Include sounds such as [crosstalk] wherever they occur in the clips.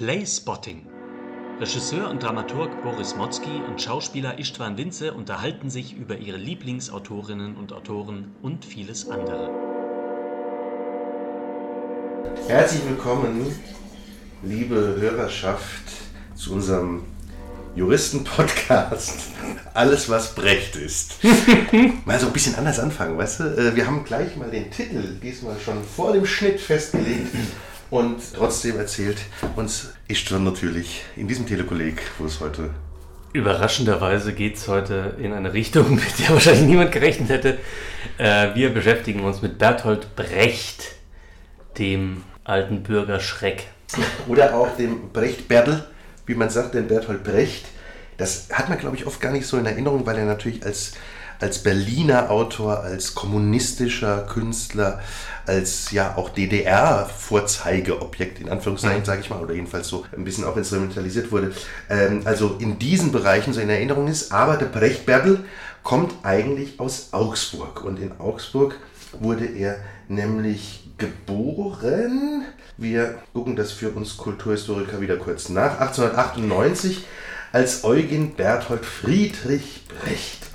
Playspotting. Regisseur und Dramaturg Boris Motzki und Schauspieler Istvan Winze unterhalten sich über ihre Lieblingsautorinnen und Autoren und vieles andere. Herzlich willkommen, liebe Hörerschaft, zu unserem Juristen-Podcast. Alles, was Brecht ist. [laughs] mal so ein bisschen anders anfangen, weißt du? Äh, wir haben gleich mal den Titel diesmal schon vor dem Schnitt festgelegt. Und trotzdem erzählt uns Istvan natürlich in diesem Telekolleg, wo es heute. Überraschenderweise geht es heute in eine Richtung, [laughs] mit der wahrscheinlich niemand gerechnet hätte. Äh, wir beschäftigen uns mit Bertolt Brecht, dem alten Bürgerschreck. Oder auch dem Brecht-Berdl, wie man sagt, den Bertolt Brecht. Das hat man, glaube ich, oft gar nicht so in Erinnerung, weil er natürlich als, als Berliner Autor, als kommunistischer Künstler, als ja auch DDR-Vorzeigeobjekt in Anführungszeichen, mhm. sage ich mal, oder jedenfalls so ein bisschen auch instrumentalisiert wurde, ähm, also in diesen Bereichen so in Erinnerung ist. Aber der Brecht Berdl kommt eigentlich aus Augsburg und in Augsburg wurde er nämlich geboren. Wir gucken das für uns Kulturhistoriker wieder kurz nach. 1898 als Eugen Berthold Friedrich Brecht.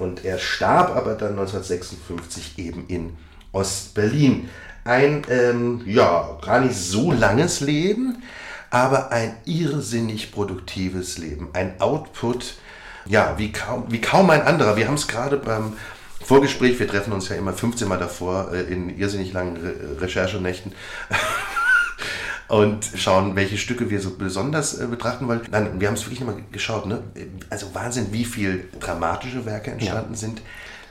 Und er starb aber dann 1956 eben in Ostberlin. Ein, ähm, ja, gar nicht so langes Leben, aber ein irrsinnig produktives Leben. Ein Output, ja, wie kaum, wie kaum ein anderer. Wir haben es gerade beim Vorgespräch, wir treffen uns ja immer 15 Mal davor äh, in irrsinnig langen Re Recherchenächten. Und schauen, welche Stücke wir so besonders äh, betrachten wollen. Nein, wir haben es wirklich nochmal geschaut, ne? Also Wahnsinn, wie viele dramatische Werke entstanden ja. sind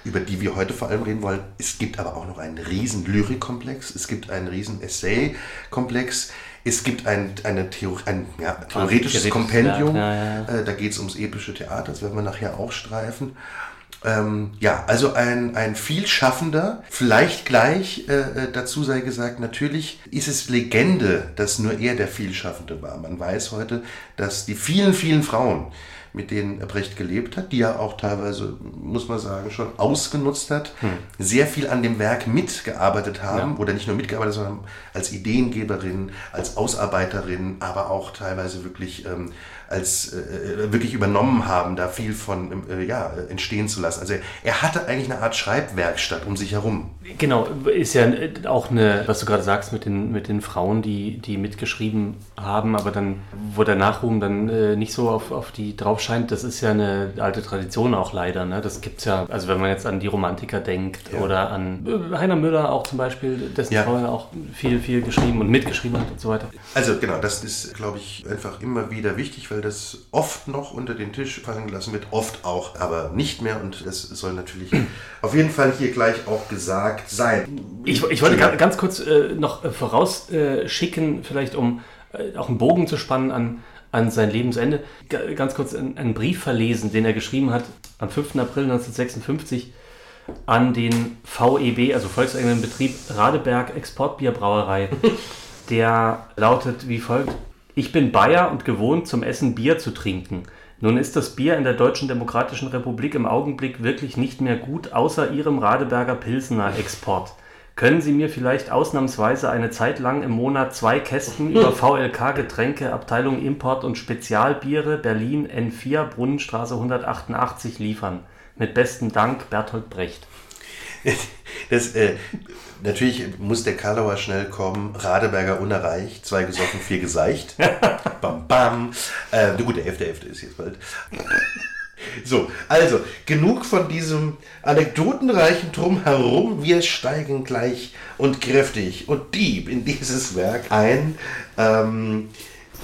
über die wir heute vor allem reden wollen. Es gibt aber auch noch einen riesen Lyrikkomplex, es gibt einen riesen Essay-Komplex, es gibt ein, eine Theor ein ja, theoretisches Kompendium, ja, ja, äh, da geht es ums epische Theater, das werden wir nachher auch streifen. Ähm, ja, also ein, ein vielschaffender, vielleicht gleich äh, äh, dazu sei gesagt, natürlich ist es Legende, dass nur er der Vielschaffende war. Man weiß heute, dass die vielen, vielen Frauen, mit denen Brecht gelebt hat, die er auch teilweise, muss man sagen, schon ausgenutzt hat, hm. sehr viel an dem Werk mitgearbeitet haben ja. oder nicht nur mitgearbeitet, sondern als Ideengeberin, als Ausarbeiterin, aber auch teilweise wirklich ähm, als äh, äh, wirklich übernommen haben, da viel von äh, ja, entstehen zu lassen. Also er, er, hatte eigentlich eine Art Schreibwerkstatt um sich herum. Genau, ist ja auch eine, was du gerade sagst mit den, mit den Frauen, die, die mitgeschrieben haben, aber dann, wo der Nachruhm dann äh, nicht so auf, auf die drauf scheint, das ist ja eine alte Tradition auch leider. Ne? Das gibt es ja, also wenn man jetzt an die Romantiker denkt ja. oder an äh, Heiner Müller auch zum Beispiel, dessen ja. Frau ja auch viel, viel geschrieben und mitgeschrieben hat und so weiter. Also genau, das ist, glaube ich, einfach immer wieder wichtig, weil weil das oft noch unter den Tisch fallen gelassen wird, oft auch, aber nicht mehr und das soll natürlich [clears throat] auf jeden Fall hier gleich auch gesagt sein. Ich, ich wollte ganz, ganz kurz äh, noch äh, vorausschicken, vielleicht um äh, auch einen Bogen zu spannen an, an sein Lebensende, G ganz kurz einen, einen Brief verlesen, den er geschrieben hat am 5. April 1956 an den VEB, also Volkseigenen Betrieb Radeberg Exportbierbrauerei. [laughs] Der lautet wie folgt: ich bin Bayer und gewohnt, zum Essen Bier zu trinken. Nun ist das Bier in der Deutschen Demokratischen Republik im Augenblick wirklich nicht mehr gut, außer Ihrem Radeberger Pilsener Export. Können Sie mir vielleicht ausnahmsweise eine Zeit lang im Monat zwei Kästen [laughs] über VLK Getränke, Abteilung Import und Spezialbiere, Berlin N4, Brunnenstraße 188 liefern? Mit besten Dank, Bertolt Brecht. [laughs] Das, äh, natürlich muss der Karlauer schnell kommen. Radeberger unerreicht, zwei gesoffen, vier geseicht. [laughs] bam, bam. Äh, gut, der 11.11. ist jetzt bald. So, also genug von diesem anekdotenreichen Drumherum. Wir steigen gleich und kräftig und deep in dieses Werk ein. Ähm,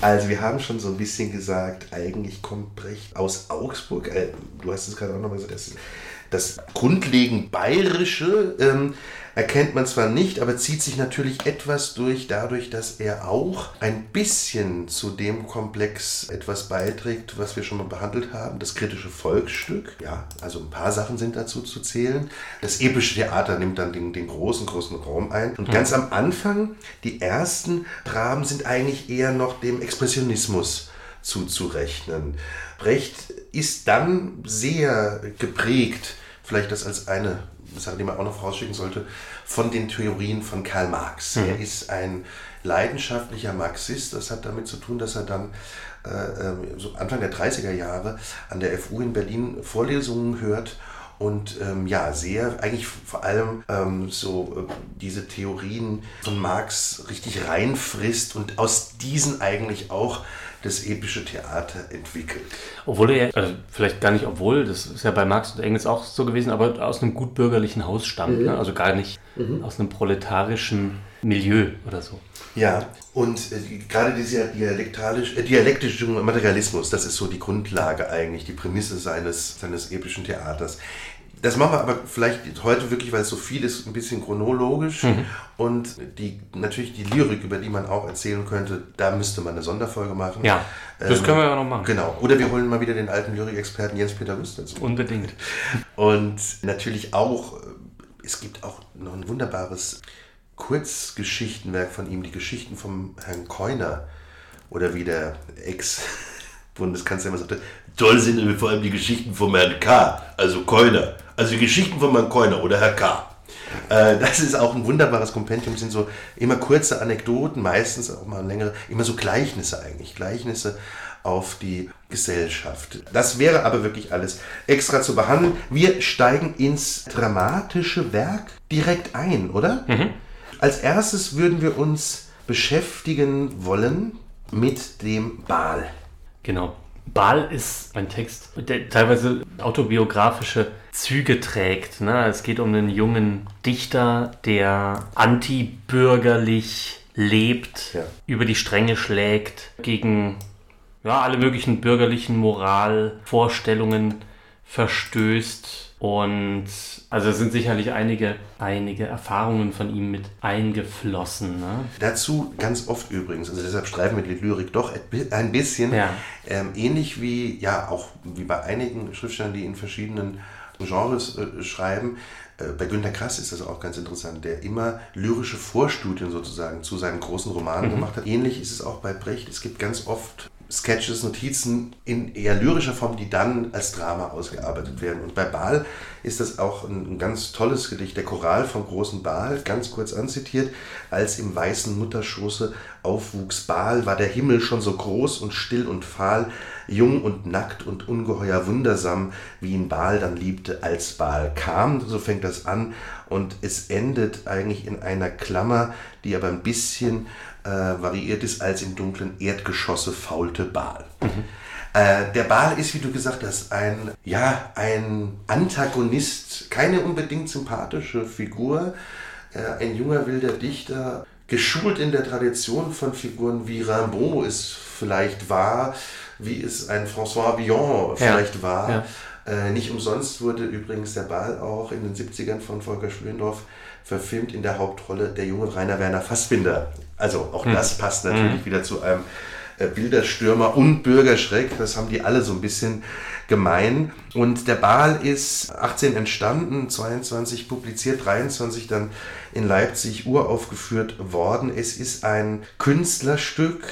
also wir haben schon so ein bisschen gesagt, eigentlich kommt Brecht aus Augsburg. Äh, du hast es gerade auch nochmal gesagt, das das grundlegend Bayerische ähm, erkennt man zwar nicht, aber zieht sich natürlich etwas durch, dadurch, dass er auch ein bisschen zu dem Komplex etwas beiträgt, was wir schon mal behandelt haben, das kritische Volksstück. Ja, also ein paar Sachen sind dazu zu zählen. Das epische Theater nimmt dann den, den großen, großen Raum ein. Und ganz am Anfang, die ersten Dramen sind eigentlich eher noch dem Expressionismus zuzurechnen. Brecht ist dann sehr geprägt, vielleicht das als eine Sache, die man auch noch vorausschicken sollte, von den Theorien von Karl Marx. Mhm. Er ist ein leidenschaftlicher Marxist. Das hat damit zu tun, dass er dann äh, ähm, so Anfang der 30er Jahre an der FU in Berlin Vorlesungen hört und ähm, ja, sehr, eigentlich vor allem ähm, so äh, diese Theorien von Marx richtig reinfrisst und aus diesen eigentlich auch das epische Theater entwickelt. Obwohl er, also vielleicht gar nicht obwohl, das ist ja bei Marx und Engels auch so gewesen, aber aus einem gutbürgerlichen Haus stammt, mhm. ne? also gar nicht mhm. aus einem proletarischen Milieu oder so. Ja, und äh, gerade dieser äh, dialektische Materialismus, das ist so die Grundlage eigentlich, die Prämisse seines, seines epischen Theaters. Das machen wir aber vielleicht heute wirklich, weil es so viel ist, ein bisschen chronologisch. Mhm. Und die, natürlich die Lyrik, über die man auch erzählen könnte, da müsste man eine Sonderfolge machen. Ja, das ähm, können wir ja noch machen. Genau. Oder wir holen mal wieder den alten Lyrikexperten Jens-Peter Rüst dazu. Unbedingt. Und natürlich auch, äh, es gibt auch noch ein wunderbares Kurzgeschichtenwerk von ihm, die Geschichten vom Herrn Keuner. Oder wie der Ex-Bundeskanzler immer sagte, toll sind vor allem die Geschichten vom Herrn K., also Keuner. Also die Geschichten von Herrn Keuner oder Herr K. Äh, das ist auch ein wunderbares Kompendium, sind so immer kurze Anekdoten, meistens auch mal längere, immer so Gleichnisse eigentlich, Gleichnisse auf die Gesellschaft. Das wäre aber wirklich alles extra zu behandeln. Wir steigen ins dramatische Werk direkt ein, oder? Mhm. Als erstes würden wir uns beschäftigen wollen mit dem Baal. Genau. Baal ist ein Text, der teilweise autobiografische Züge trägt. Ne? Es geht um einen jungen Dichter, der antibürgerlich lebt, ja. über die Stränge schlägt, gegen ja, alle möglichen bürgerlichen Moralvorstellungen verstößt und also sind sicherlich einige, einige Erfahrungen von ihm mit eingeflossen. Ne? Dazu ganz oft übrigens, also deshalb streifen wir die Lyrik doch ein bisschen, ja. ähm, ähnlich wie, ja, auch wie bei einigen Schriftstellern, die in verschiedenen Genres äh, schreiben, äh, bei Günter Krass ist das auch ganz interessant, der immer lyrische Vorstudien sozusagen zu seinen großen Romanen mhm. gemacht hat. Ähnlich ist es auch bei Brecht. Es gibt ganz oft Sketches, Notizen in eher lyrischer Form, die dann als Drama ausgearbeitet werden. Und bei Baal ist das auch ein, ganz tolles Gedicht, der Choral vom großen Baal, ganz kurz anzitiert. Als im weißen Mutterschoße aufwuchs Baal, war der Himmel schon so groß und still und fahl, jung und nackt und ungeheuer wundersam, wie ihn Baal dann liebte, als Baal kam. So fängt das an und es endet eigentlich in einer Klammer, die aber ein bisschen äh, variiert ist als im dunklen Erdgeschosse faulte Baal. Mhm. Äh, der Baal ist, wie du gesagt hast, ein, ja, ein Antagonist, keine unbedingt sympathische Figur, äh, ein junger wilder Dichter, geschult in der Tradition von Figuren wie Rimbaud es vielleicht war, wie es ein François Villon vielleicht ja. war. Ja. Äh, nicht umsonst wurde übrigens der Baal auch in den 70ern von Volker Schlöndorff verfilmt in der Hauptrolle der junge Rainer Werner Fassbinder. Also auch hm. das passt natürlich hm. wieder zu einem äh, Bilderstürmer und Bürgerschreck. Das haben die alle so ein bisschen gemein. Und der Baal ist 18 entstanden, 22 publiziert, 23 dann in Leipzig uraufgeführt worden. Es ist ein Künstlerstück.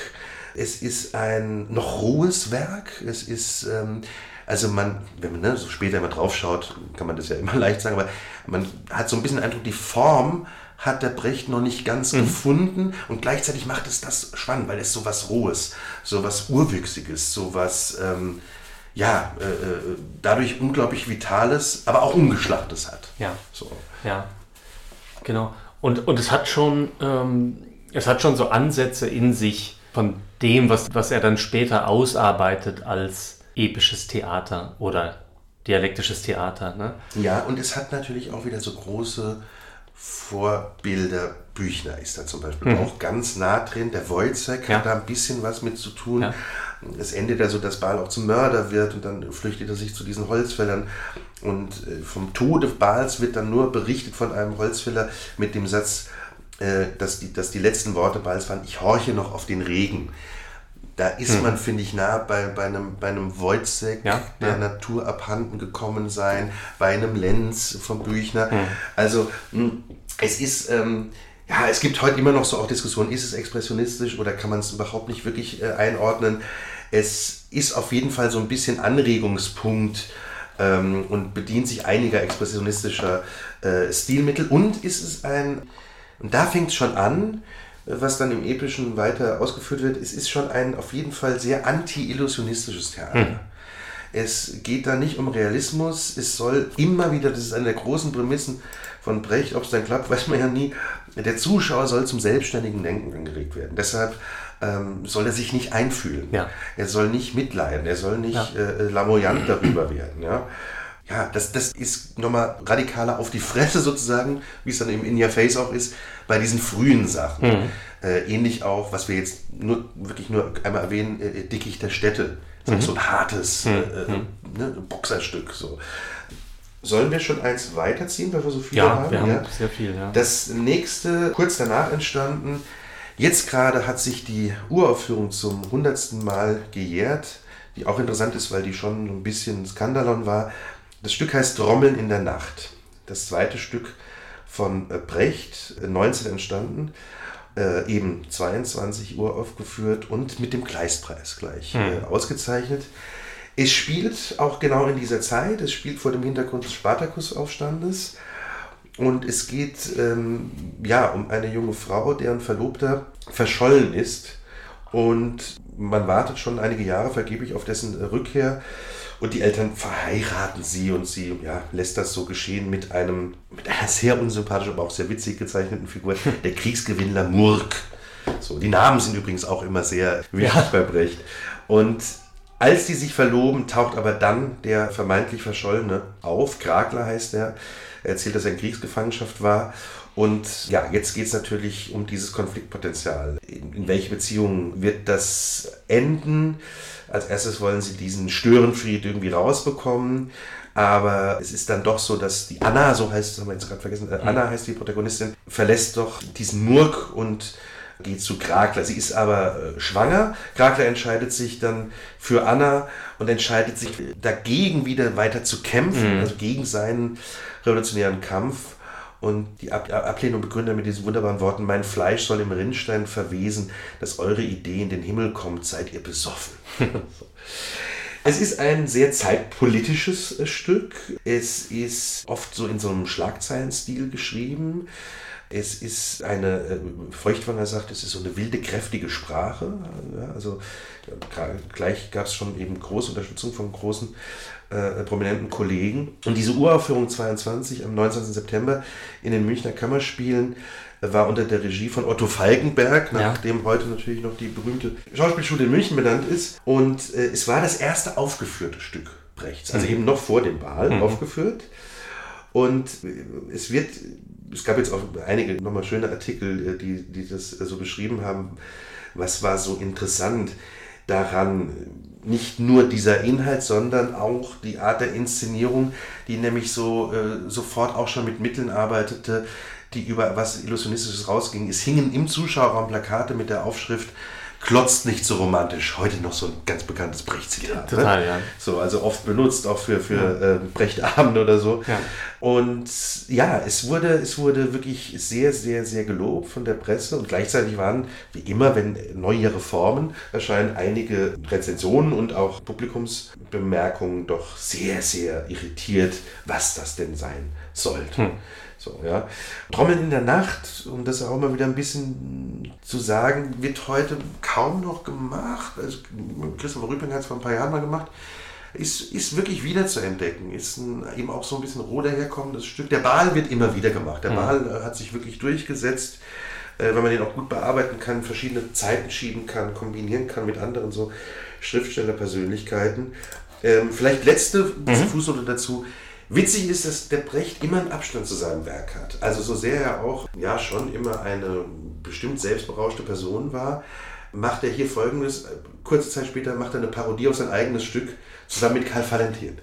Es ist ein noch rohes Werk. Es ist ähm, also man, wenn man ne, so später immer drauf schaut, kann man das ja [laughs] immer leicht sagen, aber man hat so ein bisschen den Eindruck, die Form hat der Brecht noch nicht ganz mhm. gefunden und gleichzeitig macht es das spannend, weil es so was Rohes, so was Urwüchsiges, so was, ähm, ja, äh, äh, dadurch unglaublich Vitales, aber auch Ungeschlachtes hat. Ja. So. Ja, genau. Und, und es hat schon, ähm, es hat schon so Ansätze in sich von dem, was, was er dann später ausarbeitet als episches Theater oder dialektisches Theater. Ne? Ja, und es hat natürlich auch wieder so große Vorbilder. Büchner ist da zum Beispiel mhm. auch ganz nah drin. Der Wojcek ja. hat da ein bisschen was mit zu tun. Ja. Es endet ja so, dass Baal auch zum Mörder wird und dann flüchtet er sich zu diesen Holzfällern. Und äh, vom Tode Baals wird dann nur berichtet von einem Holzfäller mit dem Satz, äh, dass die, dass die letzten Worte Baals waren, ich horche noch auf den Regen da ist hm. man, finde ich, nah bei, bei einem, bei einem Wojcek, ja, der ja. Natur abhanden gekommen sein, bei einem Lenz vom Büchner. Hm. Also hm, es ist, ähm, ja, es gibt heute immer noch so auch Diskussionen, ist es expressionistisch oder kann man es überhaupt nicht wirklich äh, einordnen. Es ist auf jeden Fall so ein bisschen Anregungspunkt ähm, und bedient sich einiger expressionistischer äh, Stilmittel. Und ist es ein, und da fängt es schon an, was dann im Epischen weiter ausgeführt wird, es ist schon ein auf jeden Fall sehr anti-illusionistisches Theater. Hm. Es geht da nicht um Realismus, es soll immer wieder, das ist eine der großen Prämissen von Brecht, ob es dann klappt, [laughs] weiß man ja nie, der Zuschauer soll zum selbstständigen Denken angeregt werden. Deshalb ähm, soll er sich nicht einfühlen. Ja. Er soll nicht mitleiden, er soll nicht ja. äh, lamoyant darüber werden. Ja ja, das, das ist nochmal radikaler auf die Fresse sozusagen, wie es dann eben in your face auch ist, bei diesen frühen Sachen. Mhm. Äh, ähnlich auch, was wir jetzt nur wirklich nur einmal erwähnen, äh, Dickicht der Städte. Mhm. So ein hartes mhm. äh, mhm. ne, Boxerstück. So. Sollen wir schon eins weiterziehen, weil wir so viele ja, haben? Wir haben ja, sehr viel. Ja. Das nächste, kurz danach entstanden, jetzt gerade hat sich die Uraufführung zum hundertsten Mal gejährt, die auch interessant ist, weil die schon ein bisschen Skandalon war. Das Stück heißt Trommeln in der Nacht. Das zweite Stück von äh, Brecht, 19 äh, entstanden, äh, eben 22 Uhr aufgeführt und mit dem Gleispreis gleich äh, hm. ausgezeichnet. Es spielt auch genau in dieser Zeit, es spielt vor dem Hintergrund des Spartakusaufstandes und es geht ähm, ja, um eine junge Frau, deren Verlobter verschollen ist und man wartet schon einige Jahre vergeblich auf dessen Rückkehr und die Eltern verheiraten sie und sie ja, lässt das so geschehen mit einem mit einer sehr unsympathischen, aber auch sehr witzig gezeichneten Figur, [laughs] der Kriegsgewinnler Murk. So, die Namen sind übrigens auch immer sehr wichtig ja. bei Brecht. Und als die sich verloben, taucht aber dann der vermeintlich Verschollene auf. Kragler heißt er. Er erzählt, dass er in Kriegsgefangenschaft war. Und ja, jetzt geht es natürlich um dieses Konfliktpotenzial. In, in welche Beziehung wird das enden? Als erstes wollen sie diesen Störenfried irgendwie rausbekommen. Aber es ist dann doch so, dass die Anna, so heißt es, haben wir jetzt gerade vergessen, äh, Anna heißt die Protagonistin, verlässt doch diesen Murk und geht zu Krakler. Sie ist aber äh, schwanger. Krakler entscheidet sich dann für Anna und entscheidet sich dagegen wieder weiter zu kämpfen, mhm. also gegen seinen revolutionären Kampf. Und die Ab Ablehnung begründet mit diesen wunderbaren Worten, mein Fleisch soll im Rinnstein verwesen, dass eure Idee in den Himmel kommt, seid ihr besoffen. [laughs] Es ist ein sehr zeitpolitisches äh, Stück. Es ist oft so in so einem Schlagzeilenstil geschrieben. Es ist eine, äh, Feuchtwanger sagt, es ist so eine wilde, kräftige Sprache. also gleich gab es schon eben große Unterstützung von großen äh, prominenten Kollegen. Und diese Uraufführung 22 am 19. September in den Münchner Kammerspielen war unter der Regie von Otto Falkenberg, nach dem heute natürlich noch die berühmte Schauspielschule in München benannt ist. Und äh, es war das erste aufgeführte Stück Brechts, also mhm. eben noch vor dem Wahl mhm. aufgeführt. Und äh, es wird, es gab jetzt auch einige nochmal schöne Artikel, äh, die, die das so beschrieben haben, was war so interessant daran, nicht nur dieser Inhalt, sondern auch die Art der Inszenierung, die nämlich so äh, sofort auch schon mit Mitteln arbeitete, die über was Illusionistisches rausging. Es hingen im Zuschauerraum Plakate mit der Aufschrift klotzt nicht so romantisch. Heute noch so ein ganz bekanntes Brecht-Zitat. Ne? Total, ne? ja. So, also oft benutzt, auch für, für ja. äh, Brechtabend oder so. Ja. Und ja, es wurde, es wurde wirklich sehr, sehr, sehr gelobt von der Presse und gleichzeitig waren, wie immer, wenn neue Reformen erscheinen, einige Rezensionen und auch Publikumsbemerkungen doch sehr, sehr irritiert, was das denn sein sollte. Hm. So, ja. Trommeln in der Nacht, um das auch mal wieder ein bisschen zu sagen, wird heute kaum noch gemacht. Also Christopher Rübing hat es vor ein paar Jahren mal gemacht. Ist, ist wirklich wieder zu entdecken. Ist ein, eben auch so ein bisschen roh daherkommendes Stück. Der Ball wird immer wieder gemacht. Der mhm. Ball hat sich wirklich durchgesetzt, äh, wenn man den auch gut bearbeiten kann, verschiedene Zeiten schieben kann, kombinieren kann mit anderen so Schriftstellerpersönlichkeiten. Ähm, vielleicht letzte mhm. Fußnote dazu. Witzig ist, dass der Brecht immer einen Abstand zu seinem Werk hat. Also so sehr er auch ja schon immer eine bestimmt selbstberauschte Person war, macht er hier folgendes. Kurze Zeit später macht er eine Parodie auf sein eigenes Stück zusammen mit Karl Valentin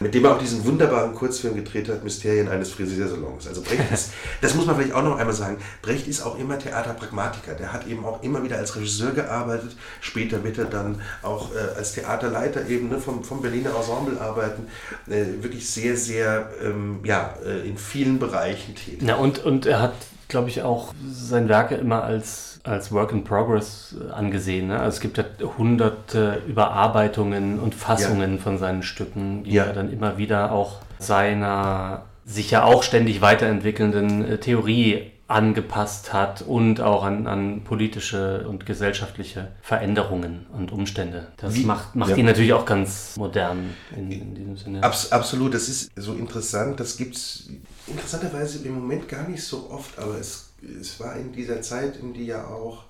mit dem er auch diesen wunderbaren Kurzfilm gedreht hat, Mysterien eines Friseursalons. Also Brecht [laughs] ist, das muss man vielleicht auch noch einmal sagen, Brecht ist auch immer Theaterpragmatiker. Der hat eben auch immer wieder als Regisseur gearbeitet. Später wird er dann auch äh, als Theaterleiter eben ne, vom, vom Berliner Ensemble arbeiten. Äh, wirklich sehr, sehr, ähm, ja, äh, in vielen Bereichen tätig. Na und, und er hat glaube ich, auch seine Werke immer als, als Work in Progress äh, angesehen. Ne? Also es gibt ja hunderte Überarbeitungen und Fassungen ja. von seinen Stücken, die ja. er dann immer wieder auch seiner sich ja auch ständig weiterentwickelnden äh, Theorie angepasst hat und auch an, an politische und gesellschaftliche Veränderungen und Umstände. Das Wie, macht, macht ja. ihn natürlich auch ganz modern in, in diesem Sinne. Abs absolut, das ist so interessant. Das gibt es interessanterweise im Moment gar nicht so oft, aber es, es war in dieser Zeit, in die ja auch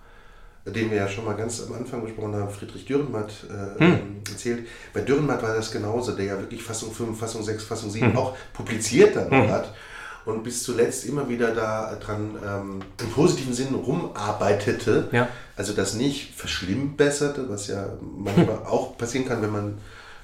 den wir ja schon mal ganz am Anfang besprochen haben, Friedrich Dürrenmatt äh, hm. erzählt. Bei Dürrenmatt war das genauso, der ja wirklich Fassung 5, Fassung 6, Fassung 7 hm. auch publiziert dann hm. hat und bis zuletzt immer wieder da dran ähm, im positiven Sinn rumarbeitete. Ja. Also das nicht verschlimmbesserte, was ja manchmal [laughs] auch passieren kann, wenn man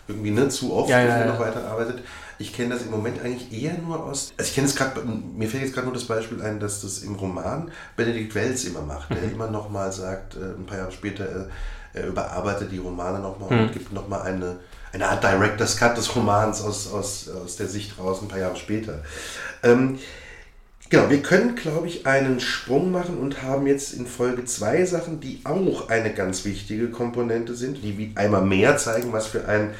irgendwie nicht zu oft ja, ja, noch weiter arbeitet. Ich kenne das im Moment eigentlich eher nur aus. Also ich kenne es gerade, mir fällt jetzt gerade nur das Beispiel ein, dass das im Roman Benedikt Wells immer macht, der mhm. immer nochmal sagt, äh, ein paar Jahre später, äh, er überarbeitet die Romane nochmal mhm. und gibt nochmal eine, eine Art Director's Cut des Romans aus, aus, aus der Sicht raus, ein paar Jahre später. Ähm, genau, wir können, glaube ich, einen Sprung machen und haben jetzt in Folge zwei Sachen, die auch eine ganz wichtige Komponente sind, die einmal mehr zeigen, was für ein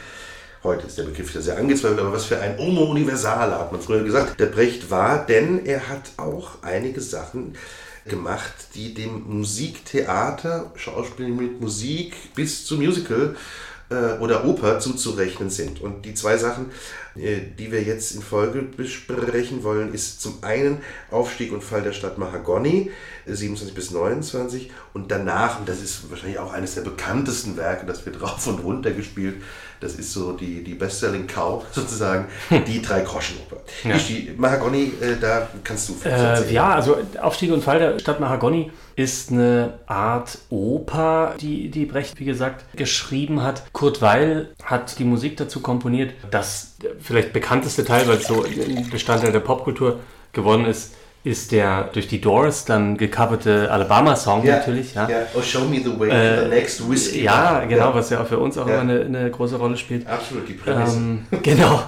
Heute ist der Begriff ja sehr angezweifelt, aber was für ein Homo Universale hat man früher gesagt, der Brecht war, denn er hat auch einige Sachen gemacht, die dem Musiktheater, Schauspiel mit Musik bis zum Musical äh, oder Oper zuzurechnen sind. Und die zwei Sachen, die wir jetzt in Folge besprechen wollen, ist zum einen Aufstieg und Fall der Stadt Mahagoni, 27 bis 29, und danach, und das ist wahrscheinlich auch eines der bekanntesten Werke, das wird [laughs] rauf und runter gespielt, das ist so die, die Best-Selling Cow [laughs] sozusagen, die Drei-Groschen-Oper. Ja. Die Mahagoni, äh, da kannst du äh, Ja, also Aufstieg und Fall der Stadt Mahagoni ist eine Art Oper, die, die Brecht, wie gesagt, geschrieben hat. Kurt Weil hat die Musik dazu komponiert. Das vielleicht bekannteste Teil, weil es so ein Bestandteil der Popkultur geworden ist, ist der durch die Doors dann gecoverte Alabama-Song ja, natürlich. Ja. ja. Oh, Show Me the Way äh, the Next Whiskey. Ja, genau, ja. was ja auch für uns auch immer eine, eine, große Rolle spielt. Absolut, die Prämisse. Ähm, genau.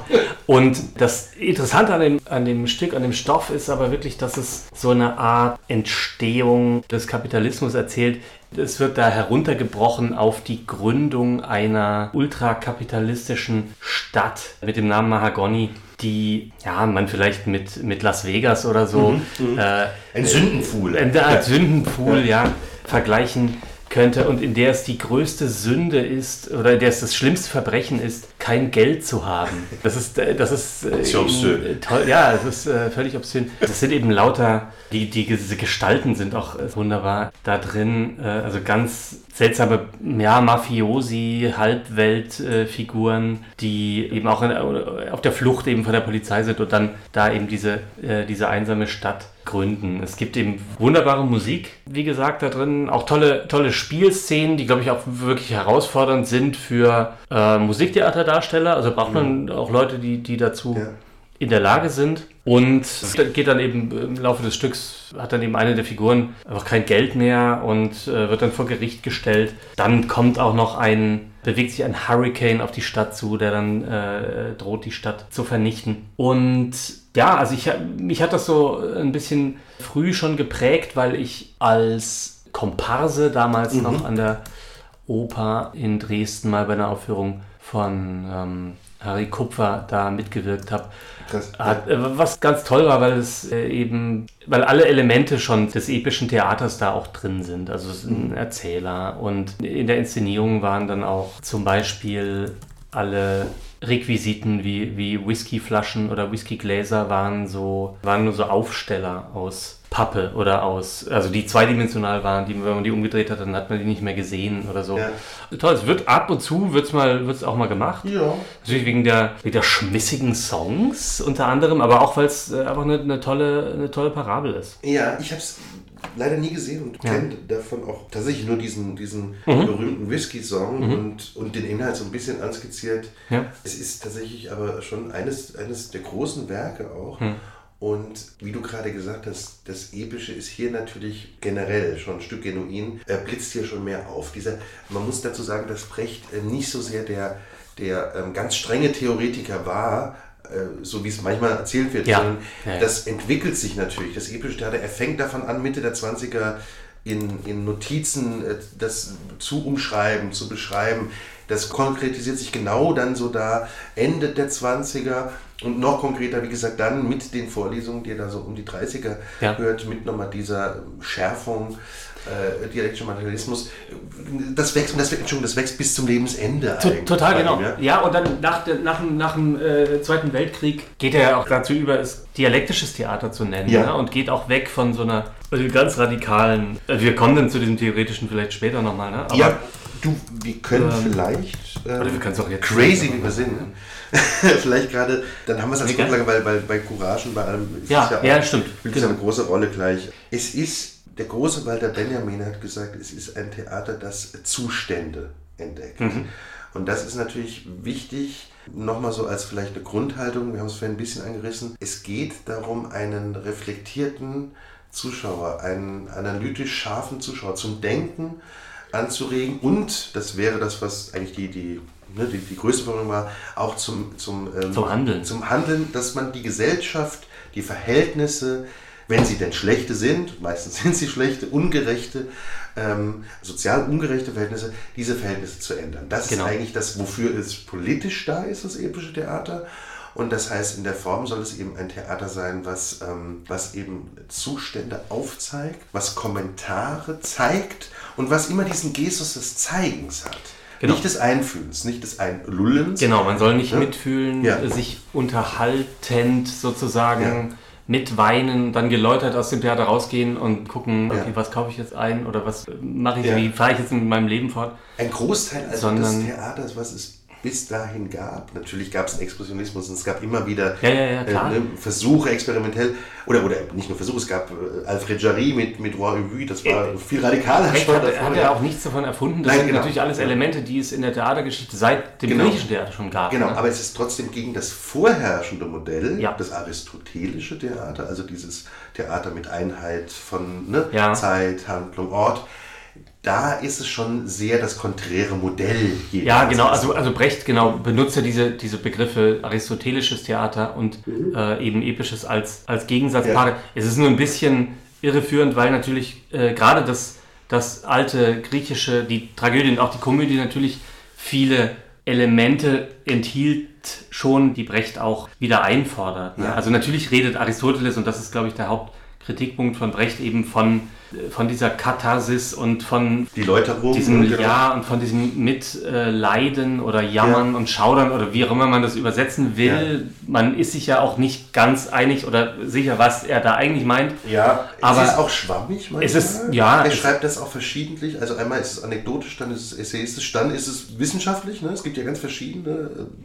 Und das Interessante an dem, an dem Stück, an dem Stoff ist aber wirklich, dass es so eine Art Entstehung des Kapitalismus erzählt, es wird da heruntergebrochen auf die Gründung einer ultrakapitalistischen Stadt mit dem Namen Mahagoni, die ja man vielleicht mit, mit Las Vegas oder so mhm, mhm. äh, ein Sündenpfuhl, eine Art Sündenpfuhl, ja, vergleichen könnte und in der es die größte Sünde ist oder in der es das schlimmste Verbrechen ist, kein Geld zu haben. Das ist, äh, das ist, das ist. Äh, toll, ja, das ist äh, völlig obszön. Das sind eben lauter, die, die diese Gestalten sind auch wunderbar da drin. Äh, also ganz seltsame, ja, Mafiosi, Halbweltfiguren, die eben auch in, auf der Flucht eben von der Polizei sind und dann da eben diese, äh, diese einsame Stadt gründen. Es gibt eben wunderbare Musik, wie gesagt, da drin. Auch tolle, tolle Spielszenen, die, glaube ich, auch wirklich herausfordernd sind für äh, Musiktheaterdarsteller. Also braucht man auch Leute, die, die dazu ja. in der Lage sind. Und es geht dann eben im Laufe des Stücks, hat dann eben eine der Figuren einfach kein Geld mehr und äh, wird dann vor Gericht gestellt. Dann kommt auch noch ein, bewegt sich ein Hurricane auf die Stadt zu, der dann äh, droht, die Stadt zu vernichten. Und ja, also ich, mich hat das so ein bisschen früh schon geprägt, weil ich als Komparse damals mhm. noch an der Oper in Dresden mal bei einer Aufführung von ähm, Harry Kupfer da mitgewirkt habe. Hat, äh, was ganz toll war, weil es äh, eben, weil alle Elemente schon des epischen Theaters da auch drin sind. Also es ist ein mhm. Erzähler und in der Inszenierung waren dann auch zum Beispiel alle Requisiten wie, wie Whiskyflaschen oder Whiskygläser waren so, waren nur so Aufsteller aus Pappe oder aus, also die zweidimensional waren, die, wenn man die umgedreht hat, dann hat man die nicht mehr gesehen oder so. Ja. Toll, es wird ab und zu wird's mal, wird's auch mal gemacht. Ja. Natürlich wegen der, wegen der schmissigen Songs unter anderem, aber auch weil es äh, einfach eine, eine, tolle, eine tolle Parabel ist. Ja, ich habe es leider nie gesehen und ja. kenne davon auch tatsächlich nur diesen, diesen mhm. berühmten Whisky-Song mhm. und, und den Inhalt so ein bisschen anskizziert. Ja. Es ist tatsächlich aber schon eines, eines der großen Werke auch. Mhm. Und wie du gerade gesagt hast, das Epische ist hier natürlich generell schon ein Stück genuin, er blitzt hier schon mehr auf. Dieser, man muss dazu sagen, dass Brecht äh, nicht so sehr der, der ähm, ganz strenge Theoretiker war, äh, so wie es manchmal erzählt wird, Ja. sondern Ja, das entwickelt sich natürlich. Das epische Theater, er fängt davon an, Mitte der 20er in, in Notizen äh, das zu umschreiben, zu beschreiben. Das konkretisiert sich genau dann so da, Ende der 20er und noch konkreter, wie gesagt, dann mit den Vorlesungen, die er da so um die 30er Ja. hört, mit nochmal dieser Schärfung, äh, dialektischer Materialismus. Das wächst, das, wächst- Entschuldigung, das wächst bis zum Lebensende To- eigentlich. Total genau. ihm, ja? Ja, und dann nach, nach, dem- nach dem äh, Zweiten Weltkrieg geht er ja auch dazu über, es dialektisches Theater zu nennen. Ja. Ne? Und geht auch weg von so einer also ganz radikalen. äh, Wir kommen dann zu diesem theoretischen vielleicht später nochmal. Ne? Aber, ja, du, wir können Ähm, vielleicht. ähm, Oder wir können es auch jetzt. crazy, wie wir sind. [laughs] vielleicht gerade, dann haben wir es als. Grundlage, weil, weil bei Courage und bei allem ist Ja, es ja, auch, ja, stimmt. spielt Genau. eine große Rolle gleich. Es ist, der große Walter Benjamin hat gesagt, es ist ein Theater, das Zustände entdeckt. Mhm. Und das ist natürlich wichtig, nochmal so als vielleicht eine Grundhaltung, wir haben es vorhin ein bisschen angerissen. Es geht darum, einen reflektierten Zuschauer, einen analytisch scharfen Zuschauer zum Denken anzuregen und, das wäre das, was eigentlich die, die, ne, die, die größte Forderung war, auch zum, zum, ähm, Zum Handeln. Zum Handeln, dass man die Gesellschaft, die Verhältnisse, wenn sie denn schlechte sind, meistens [laughs] sind sie schlechte, ungerechte, ähm, sozial ungerechte Verhältnisse, diese Verhältnisse zu ändern. Das Genau. ist eigentlich das, wofür es politisch da ist, das epische Theater. Und das heißt, in der Form soll es eben ein Theater sein, was, ähm, was eben Zustände aufzeigt, was Kommentare zeigt und was immer diesen Gestus des Zeigens hat. Genau. Nicht des Einfühlens, nicht des Einlullens. Genau, man soll nicht Ja. mitfühlen, Ja. sich unterhaltend sozusagen Ja. mitweinen, dann geläutert aus dem Theater rausgehen und gucken, okay, was kaufe ich jetzt ein oder was äh, mache ich, wie fahre ich jetzt mit meinem Leben fort. Ein Großteil also Sondern- des Theaters, was es bis dahin gab, natürlich gab es einen Expressionismus und es gab immer wieder Ja, ja, ja, äh, ne, Versuche experimentell, oder, oder nicht nur Versuche, es gab äh, Alfred Jarry mit, mit Roi Ubu, das war Äh, viel radikaler. Schon hat, davor, hat ja. er auch nichts davon erfunden. Das Nein, sind genau. natürlich alles. Elemente, die es in der Theatergeschichte seit dem Genau. griechischen Theater schon gab. Genau, ne? aber es ist trotzdem gegen das vorherrschende Modell, Ja. das aristotelische Theater, also dieses Theater mit Einheit von ne. Zeit, Handlung, Ort. Da ist es schon sehr das konträre Modell. Ja, genau. Also, also Brecht genau benutzt ja diese, diese Begriffe aristotelisches Theater und äh, eben episches als, als Gegensatzpaare. Mhm. Ja. Es ist nur ein bisschen irreführend, weil natürlich äh, gerade das, das alte griechische, die Tragödie und auch die Komödie natürlich viele Elemente enthielt schon, die Brecht auch wieder einfordert. Ne? Ja. Also natürlich redet Aristoteles, und das ist, glaube ich, der Hauptkritikpunkt von Brecht, eben von, von dieser Katharsis und von Die Läuterung. diesem genau. Ja und von diesem Mitleiden oder Jammern und Schaudern oder wie auch immer man das übersetzen will. Man ist sich ja auch nicht ganz einig oder sicher, was er da eigentlich meint. Ja, Aber es ist auch schwammig manchmal. es ist- ja, Er es- schreibt das auch verschiedentlich. Also einmal ist es anekdotisch, dann ist es essayistisch, dann ist es wissenschaftlich. Ne? Es gibt ja ganz verschiedene.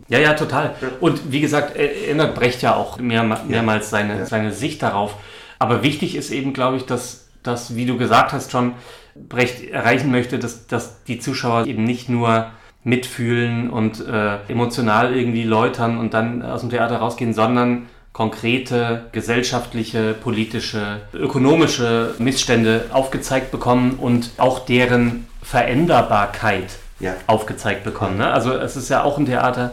äh, Ja, ja, total. Und wie gesagt, er ändert Brecht ja auch mehr, mehrmals seine, Ja. seine Sicht darauf. Aber wichtig ist eben, glaube ich, dass, dass, wie du gesagt hast schon, Brecht erreichen möchte, dass, dass die Zuschauer eben nicht nur mitfühlen und äh, emotional irgendwie läutern und dann aus dem Theater rausgehen, sondern konkrete gesellschaftliche, politische, ökonomische Missstände aufgezeigt bekommen und auch deren Veränderbarkeit Ja. aufgezeigt bekommen. Ne? Also es ist ja auch ein Theater,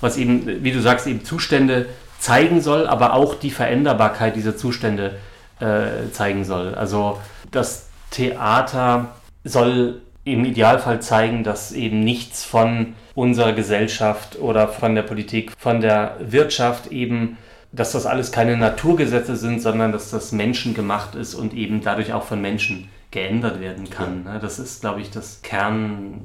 was eben, wie du sagst, eben Zustände zeigen soll, aber auch die Veränderbarkeit dieser Zustände äh, zeigen soll. Also das Theater soll im Idealfall zeigen, dass eben nichts von unserer Gesellschaft oder von der Politik, von der Wirtschaft eben, dass das alles keine Naturgesetze sind, sondern dass das menschengemacht ist und eben dadurch auch von Menschen geändert werden kann. ne? Das ist, glaube ich, das Kern,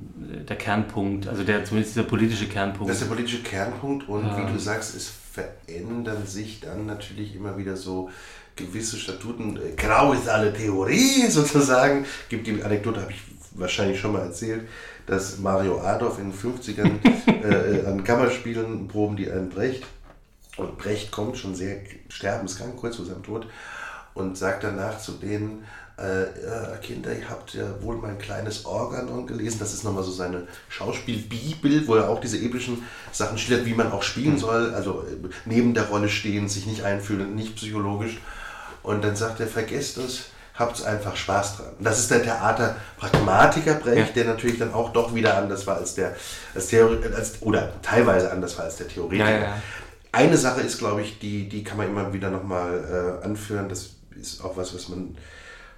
der Kernpunkt, also der zumindest dieser politische Kernpunkt. Das ist der politische Kernpunkt und Ja. wie du sagst, es verändern sich dann natürlich immer wieder so gewisse Statuten. Grau ist alle Theorie [laughs] sozusagen. Gibt die Anekdote, habe ich wahrscheinlich schon mal erzählt, dass Mario Adolf in den 50ern [laughs] äh, an Kammerspielen proben die einen Brecht. Und Brecht kommt schon sehr sterbenskrank, kurz vor seinem Tod, und sagt danach zu denen, äh, ja, Kinder, ihr habt ja wohl mein kleines Organon gelesen. Das ist nochmal so seine Schauspielbibel, wo er auch diese epischen Sachen schildert, wie man auch spielen soll. Also äh, neben der Rolle stehen, sich nicht einfühlen, nicht psychologisch. Und dann sagt er, vergesst es, habt einfach Spaß dran. Und das ist der Theaterpragmatiker Brecht, Ja. der natürlich dann auch doch wieder anders war als der, als Theorie, als, oder teilweise anders war als der Theoretiker. Ja, ja. Eine Sache ist, glaube ich, die, die kann man immer wieder nochmal äh, anführen. Das ist auch was, was man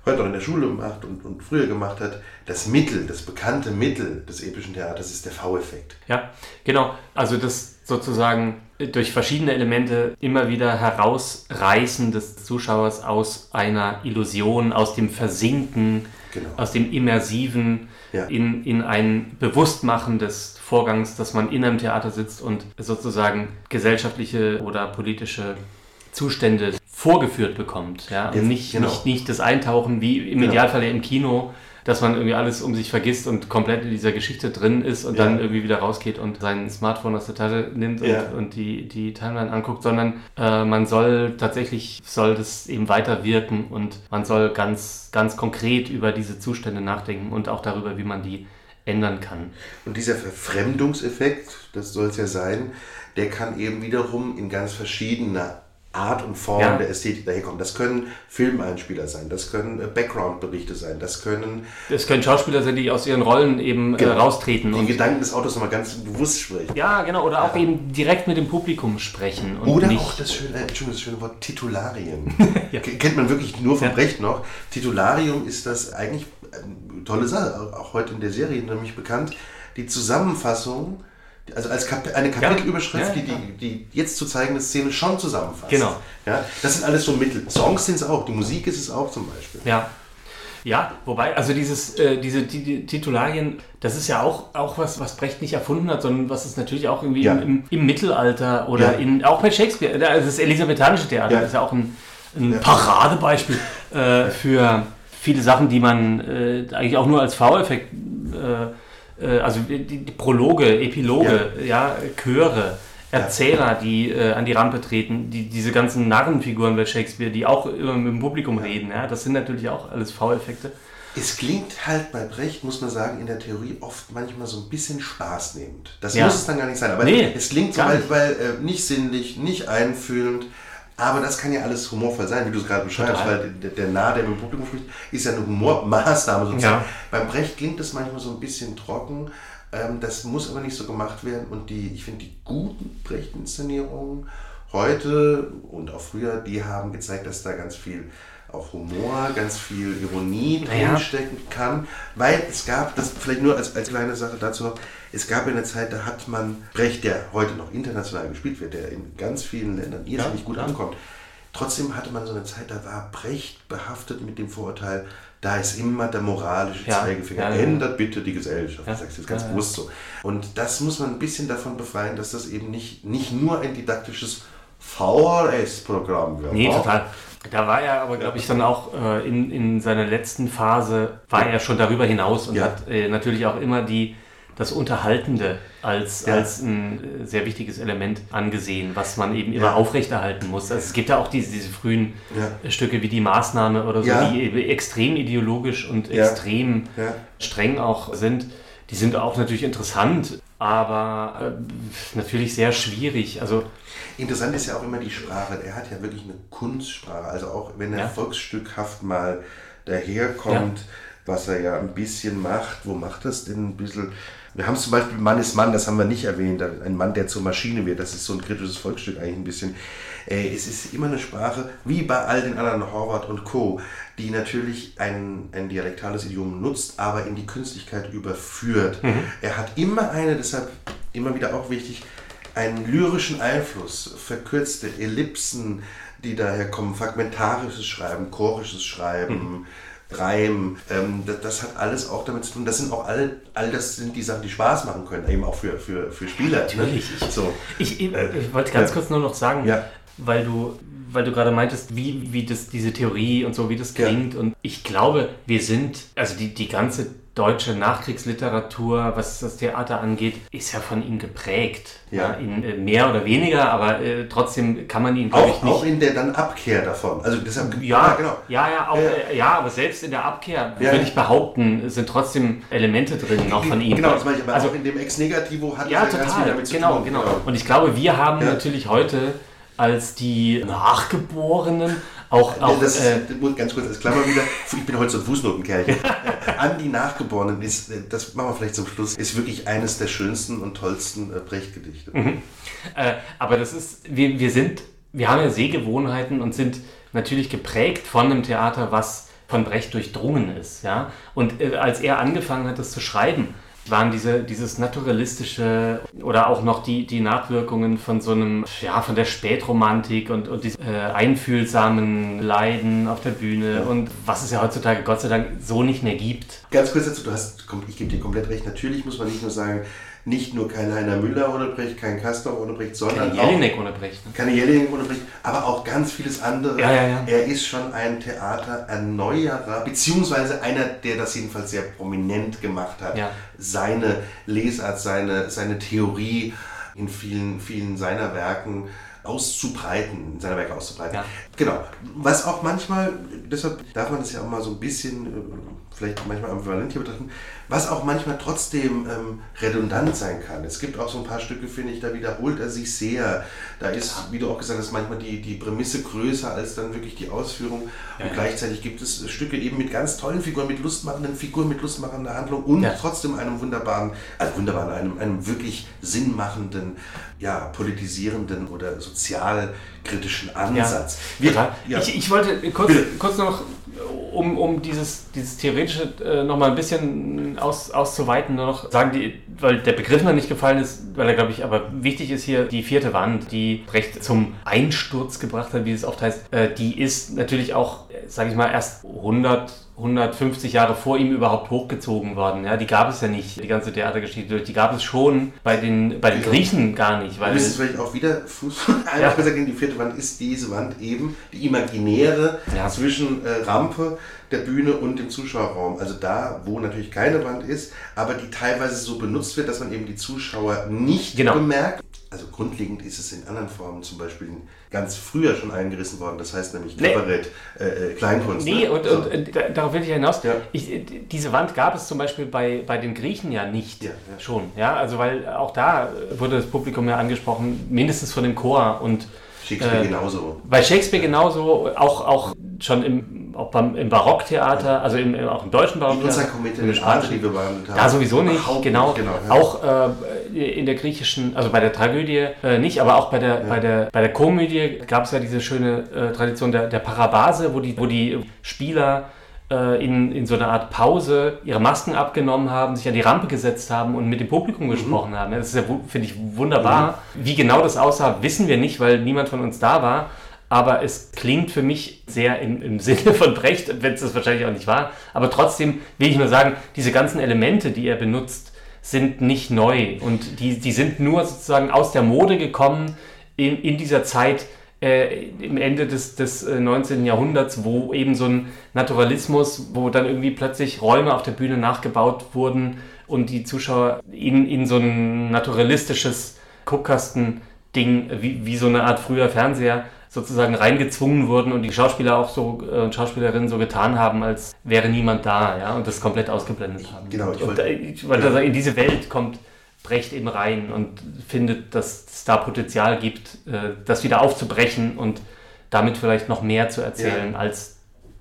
heute noch in der Schule macht und, und früher gemacht hat. Das Mittel, das bekannte Mittel des epischen Theaters ist der V-Effekt. Ja, genau. Also das sozusagen durch verschiedene Elemente immer wieder herausreißen des Zuschauers aus einer Illusion, aus dem Versinken, genau. aus dem Immersiven ja. in, in ein Bewusstmachen des Vorgangs, dass man in einem Theater sitzt und sozusagen gesellschaftliche oder politische Zustände vorgeführt bekommt. Ja? Und nicht, genau. nicht, nicht das Eintauchen wie im genau. Idealfall im Kino, dass man irgendwie alles um sich vergisst und komplett in dieser Geschichte drin ist und ja. dann irgendwie wieder rausgeht und sein Smartphone aus der Tasche nimmt und, ja. und die, die Timeline anguckt, sondern äh, man soll tatsächlich, soll das eben weiter wirken und man soll ganz, ganz konkret über diese Zustände nachdenken und auch darüber, wie man die ändern kann. Und dieser Verfremdungseffekt, das soll es ja sein, der kann eben wiederum in ganz verschiedener Art und Form ja. der Ästhetik daherkommen. Das können Filmeinspieler sein, das können äh, Background-Berichte sein, das können... Das können Schauspieler sein, die aus ihren Rollen eben äh, genau. äh, raustreten. Den Gedanken des Autos nochmal ganz bewusst sprechen. Ja, genau, oder auch eben direkt mit dem Publikum sprechen. oder auch das schöne, äh, das schöne Wort Titularien. [laughs] ja. Kennt man wirklich nur von ja. Brecht noch. Titularium ist das eigentlich eine tolle Sache, auch heute in der Serie nämlich bekannt. Die Zusammenfassung also als Kap eine Kapitelüberschrift, ja, ja, die, die, die jetzt zu zeigende Szene schon zusammenfasst. Genau. Ja, das sind alles so Mittel. Songs sind es auch, die Musik ist es auch zum Beispiel. Ja. Ja, wobei, also dieses, äh, diese die, Titularien, das ist ja auch, auch was, was Brecht nicht erfunden hat, sondern was es natürlich auch irgendwie im, im, im, Mittelalter oder in, auch bei Shakespeare, also das elisabethanische Theater ist ja auch ein, ein Paradebeispiel äh, für viele Sachen, die man äh, eigentlich auch nur als V-Effekt äh, äh, also die, die, Prologe, Epiloge, ja, ja Chöre, Erzähler, die äh, an die Rampe treten, die, diese ganzen Narrenfiguren bei Shakespeare, die auch immer mit dem Publikum reden, ja, das sind natürlich auch alles V-Effekte. Es klingt halt bei Brecht, muss man sagen, in der Theorie oft manchmal so ein bisschen spaßnehmend. Das ja. muss es dann gar nicht sein, aber nee, es klingt so, weil, weil äh, nicht sinnlich, nicht einfühlend, aber das kann ja alles humorvoll sein, wie du es gerade beschreibst, weil der, der Nah, der mit dem Publikum spricht, ist ja eine Humormaßnahme sozusagen. Ja. Beim Brecht klingt das manchmal so ein bisschen trocken. Ähm, das muss aber nicht so gemacht werden. Und die, ich finde, die guten Brecht-Inszenierungen heute und auch früher, die haben gezeigt, dass da ganz viel auch Humor, ganz viel Ironie naja. drinstecken kann, weil es gab, das vielleicht nur als, als kleine Sache dazu es gab eine Zeit, da hat man Brecht, der heute noch international gespielt wird, der in ganz vielen Ländern irrsinnig ja, gut ja. ankommt, trotzdem hatte man so eine Zeit, da war Brecht behaftet mit dem Vorurteil, da ist immer der moralische ja, Zeigefinger. Ja. Ändert bitte die Gesellschaft. Ja, das ist ganz bewusst so. Und das muss man ein bisschen davon befreien, dass das eben nicht, nicht nur ein didaktisches VRS-Programm wird. Nee, total. Da war er aber, glaube ich, dann auch äh, in, in seiner letzten Phase, war er schon darüber hinaus und ja. hat äh, natürlich auch immer die, das Unterhaltende als, ja. als ein äh, sehr wichtiges Element angesehen, was man eben immer ja. aufrechterhalten muss. Also es gibt ja auch diese, diese frühen Stücke wie die Maßnahme oder so, die extrem ideologisch und extrem streng auch sind. Die sind auch natürlich interessant, aber äh, natürlich sehr schwierig. Also Interessant ist ja auch immer die Sprache. Er hat ja wirklich eine Kunstsprache. Also auch wenn er ja. volksstückhaft mal daherkommt, ja. was er ja ein bisschen macht. Wo macht das denn ein bisschen? Wir haben zum Beispiel Mann ist Mann, das haben wir nicht erwähnt. Ein Mann, der zur Maschine wird. Das ist so ein kritisches Volksstück eigentlich ein bisschen. Äh, es ist immer eine Sprache, wie bei all den anderen Horvath und Co., die natürlich ein, ein dialektales Idiom nutzt, aber in die Künstlichkeit überführt. Mhm. Er hat immer eine, deshalb immer wieder auch wichtig, einen lyrischen Einfluss, verkürzte Ellipsen, die daher kommen, fragmentarisches Schreiben, chorisches Schreiben. Mhm. Reim, ähm, das, das, hat alles auch damit zu tun. Das sind auch alle, all das sind die Sachen, die Spaß machen können, eben auch für, für, für Spieler. Ne? Natürlich. Ne? So. Ich, ich, äh, ich, wollte ganz äh, kurz nur noch sagen, ja. Weil du weil du gerade meintest, wie, wie das, diese Theorie und so, wie das klingt. Ja. Und ich glaube, wir sind, also die, die ganze deutsche Nachkriegsliteratur, was das Theater angeht, ist ja von ihm geprägt. Ja. ja in äh, mehr oder weniger, aber äh, trotzdem kann man ihn, ich, nicht. Auch in der dann Abkehr davon. Also deshalb, ja, ja, genau. Ja, ja, auch, äh, ja, aber selbst in der Abkehr, ja, würde ich behaupten, sind trotzdem Elemente drin noch von ihm. Genau, das meine ich, aber also, auch in dem Ex Negativo hat ja, total, ganz viel damit genau, zu tun. Genau, genau. Und ich glaube, wir haben natürlich heute als die Nachgeborenen auch, auch das äh, ganz kurz als Klammer wieder, ich bin heute so ein Fußnotenkerlchen. äh, [laughs] an die Nachgeborenen ist, äh, das machen wir vielleicht zum Schluss, ist wirklich eines der schönsten und tollsten äh, Brecht-Gedichte. Mhm. Äh, aber das ist, wir, wir sind, wir haben ja Sehgewohnheiten und sind natürlich geprägt von einem Theater, was von Brecht durchdrungen ist. Ja? Und äh, als er angefangen hat, das zu schreiben, waren diese, dieses naturalistische oder auch noch die, die Nachwirkungen von so einem, ja, von der Spätromantik und, und diese äh, einfühlsamen Leiden auf der Bühne und was es ja heutzutage Gott sei Dank so nicht mehr gibt. Ganz kurz dazu, du hast, ich gebe dir komplett recht, natürlich muss man nicht nur sagen, nicht nur kein Heiner Müller ohne Brecht, kein Kastorf ohne Brecht, sondern keine Jelinek ohne Brecht. Ne? Keine Jelinek ohne Brecht, aber auch ganz vieles andere. Ja, ja, ja. Er ist schon ein Theatererneuerer, beziehungsweise einer, der das jedenfalls sehr prominent gemacht hat. Seine Lesart, seine, seine Theorie in vielen, vielen seiner Werken auszubreiten, seine Werke auszubreiten. Genau. Was auch manchmal, deshalb darf man das ja auch mal so ein bisschen, äh, vielleicht manchmal ambivalent hier betrachten, was auch manchmal trotzdem ähm, redundant sein kann. Es gibt auch so ein paar Stücke, finde ich, da wiederholt er sich sehr. Da ist, wie du auch gesagt hast, manchmal die, die Prämisse größer als dann wirklich die Ausführung. Ja, und ja. gleichzeitig gibt es Stücke eben mit ganz tollen Figuren, mit lustmachenden Figuren, mit lustmachender Handlung und ja. trotzdem einem wunderbaren, also wunderbaren, einem, einem wirklich sinnmachenden, ja, politisierenden oder sozialkritischen Ansatz. Wir, ich, ich wollte kurz, kurz noch um, um dieses, dieses Theoretische äh, nochmal ein bisschen aus, auszuweiten, nur noch sagen, die, weil der Begriff noch nicht gefallen ist, weil er, glaube ich, aber wichtig ist hier, die vierte Wand, die recht zum Einsturz gebracht hat, wie es oft heißt, äh, die ist natürlich auch, sage ich mal, erst 100 150 Jahre vor ihm überhaupt hochgezogen worden. Ja, die gab es ja nicht, die ganze Theatergeschichte. Die gab es schon bei den, bei den Griechen gar nicht. Weil das ist vielleicht auch wieder Fuß. [laughs] Einfach gesagt, die vierte Wand ist diese Wand eben, die imaginäre ja. zwischen äh, Rampe, der Bühne und dem Zuschauerraum. Also da, wo natürlich keine Wand ist, aber die teilweise so benutzt wird, dass man eben die Zuschauer nicht genau. bemerkt. Also grundlegend ist es in anderen Formen zum Beispiel ganz früher schon eingerissen worden. Das heißt nämlich Kabarett, nee. äh, äh, Kleinkunst. Nee, ne? und, so. und, und, darauf will ich hinaus. Ja. Ich, diese Wand gab es zum Beispiel bei, bei den Griechen ja nicht. Ja, ja. Schon. Ja, also weil auch da wurde das Publikum ja angesprochen, mindestens von dem Chor und Shakespeare äh, genauso. Bei Shakespeare genauso, auch, auch schon im, auch beim, im Barocktheater, also im, auch im deutschen Barocktheater. In Sparte, die wir behandelt haben. Da sowieso nicht, genau. Nicht, genau ja. Auch äh, in der griechischen, also bei der Tragödie äh, nicht, aber auch bei der, ja. bei der, bei der Komödie gab es ja diese schöne äh, Tradition der, der Parabase, wo die, wo die Spieler äh, in, in so einer Art Pause ihre Masken abgenommen haben, sich an die Rampe gesetzt haben und mit dem Publikum mhm. gesprochen haben. Das ist ja, finde ich, wunderbar. Mhm. Wie genau das aussah, wissen wir nicht, weil niemand von uns da war. Aber es klingt für mich sehr im, im Sinne von Brecht, wenn es das wahrscheinlich auch nicht war. Aber trotzdem will ich nur sagen, diese ganzen Elemente, die er benutzt, sind nicht neu. Und die, die sind nur sozusagen aus der Mode gekommen in, in dieser Zeit, äh, im Ende des, des 19. Äh, Jahrhunderts, wo eben so ein Naturalismus, wo dann irgendwie plötzlich Räume auf der Bühne nachgebaut wurden und die Zuschauer in, in so ein naturalistisches Guckkasten-Ding, wie, wie so eine Art früher Fernseher, sozusagen reingezwungen wurden und die Schauspieler auch so äh, Schauspielerinnen so getan haben, als wäre niemand da, ja, und das komplett ausgeblendet haben. Genau, ich wollte, und, äh, ja. sagen, in diese Welt kommt Brecht eben rein und findet, dass es da Potenzial gibt, äh, das wieder aufzubrechen und damit vielleicht noch mehr zu erzählen, ja. als,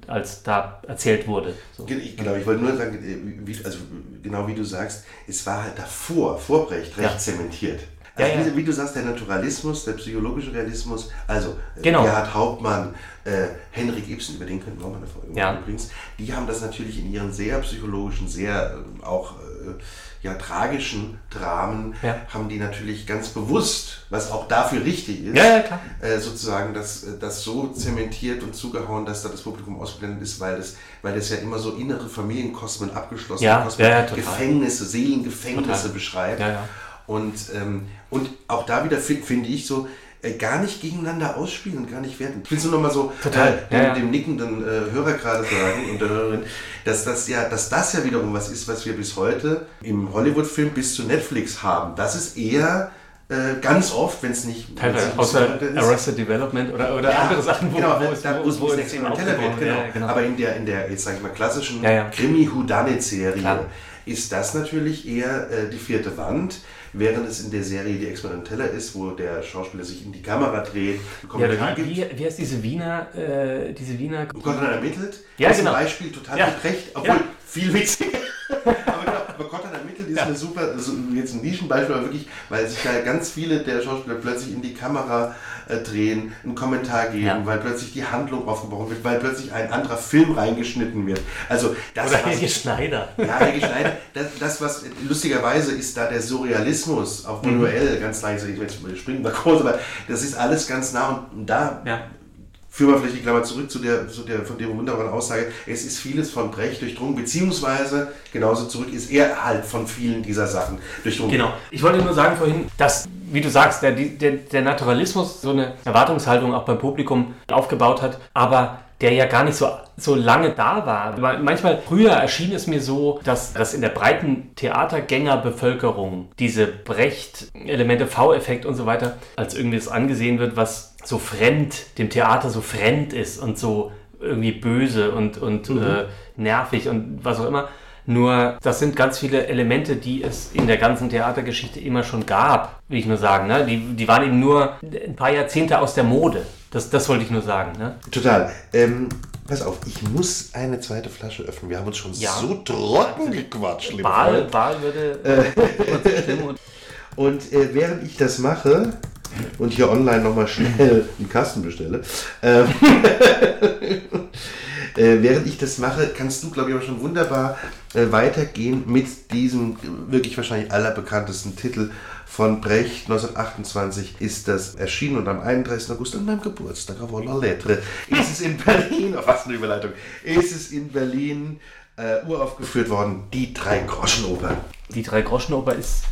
als da erzählt wurde. So. Genau, ich wollte nur sagen, äh, wie, also genau wie du sagst, es war halt davor, vor Brecht, recht ja. zementiert. Also ja, ja. Wie, wie, du sagst, der Naturalismus, der psychologische Realismus, also äh, genau. Gerhard Hauptmann, äh, Henrik Ibsen, über den könnten wir auch mal eine Folge ja. übrigens, die haben das natürlich in ihren sehr psychologischen, sehr äh, auch äh, ja, tragischen Dramen ja. haben die natürlich ganz bewusst, was auch dafür richtig ist, ja, äh, sozusagen das, äh, das so zementiert und zugehauen, dass da das Publikum ausgeblendet ist, weil das, weil das ja immer so innere Familienkosmen abgeschlossen ja, Kosmen, Gefängnisse, Seelengefängnisse total. beschreibt. Und, ähm, und auch da wieder finde find ich so, äh, gar nicht gegeneinander ausspielen und gar nicht werten. Ich will es nur noch mal so Total. Äh, dem, ja, dem, nickenden äh, Hörer gerade sagen und der Hörerin, dass das ja, dass das ja wiederum was ist, was wir bis heute im Hollywood-Film bis zu Netflix haben. Das ist eher äh, ganz oft, wenn es nicht Teilweise, außer Arrested Development oder, oder ja, andere Sachen, wo, genau, wo, es, wo, wo, wo es. Genau. Ja, genau. Aber in der, in der, jetzt sage ich mal, klassischen Krimi-Houdanet-Serie ist das natürlich eher äh, die vierte Wand während es in der Serie Die Experimenteller ist, wo der Schauspieler sich in die Kamera dreht, ja, wie, wie, wie heißt diese Wiener, äh, diese Wiener... Gott dann ermittelt, ja, das genau. Beispiel total ja. recht, obwohl ja. viel witziger. [laughs] aber genau, aber Gott dann ermittelt ist ja. eine super, also jetzt ein Nischenbeispiel, aber wirklich, weil sich ja ganz viele der Schauspieler plötzlich in die Kamera drehen, einen Kommentar geben, ja. weil plötzlich die Handlung aufgebrochen wird, weil plötzlich ein anderer Film reingeschnitten wird. Also das Oder Helge Schneider. Ja, Helge Schneider. Das, das, was lustigerweise ist da der Surrealismus, auch manuell, mhm. ganz leise, ich springen mal kurz, aber das ist alles ganz nah und da ja führen wir vielleicht die Klammer zurück zu der, zu der von der wunderbaren Aussage, es ist vieles von Brecht durchdrungen, beziehungsweise genauso zurück ist er halt von vielen dieser Sachen durchdrungen. Genau. Ich wollte nur sagen vorhin, dass, wie du sagst, der, der, der Naturalismus so eine Erwartungshaltung auch beim Publikum aufgebaut hat, aber der ja gar nicht so, so lange da war. Manchmal früher erschien es mir so, dass, dass in der breiten Theatergängerbevölkerung diese Brecht-Elemente, V-Effekt und so weiter als irgendwie das angesehen wird, was so fremd, dem Theater so fremd ist und so irgendwie böse und, und mhm. äh, nervig und was auch immer. Nur das sind ganz viele Elemente, die es in der ganzen Theatergeschichte immer schon gab, will ich nur sagen. Ne? Die, die waren eben nur ein paar Jahrzehnte aus der Mode. Das, das wollte ich nur sagen. Ne? Total. Ähm, pass auf, ich muss eine zweite Flasche öffnen. Wir haben uns schon ja. so trocken gequatscht. Baal, Baal würde [laughs] äh, Und äh, während ich das mache und hier online nochmal schnell einen Kasten bestelle, ähm, [laughs] Äh, während ich das mache, kannst du, glaube ich, auch schon wunderbar äh, weitergehen mit diesem wirklich wahrscheinlich allerbekanntesten Titel von Brecht. 1928 ist das erschienen und am 31. August an meinem Geburtstag auf la Lettre ist es in Berlin, oh, was eine Überleitung, ist es in Berlin äh, uraufgeführt worden, die Drei-Groschen-Oper. Die Drei-Groschen-Oper ist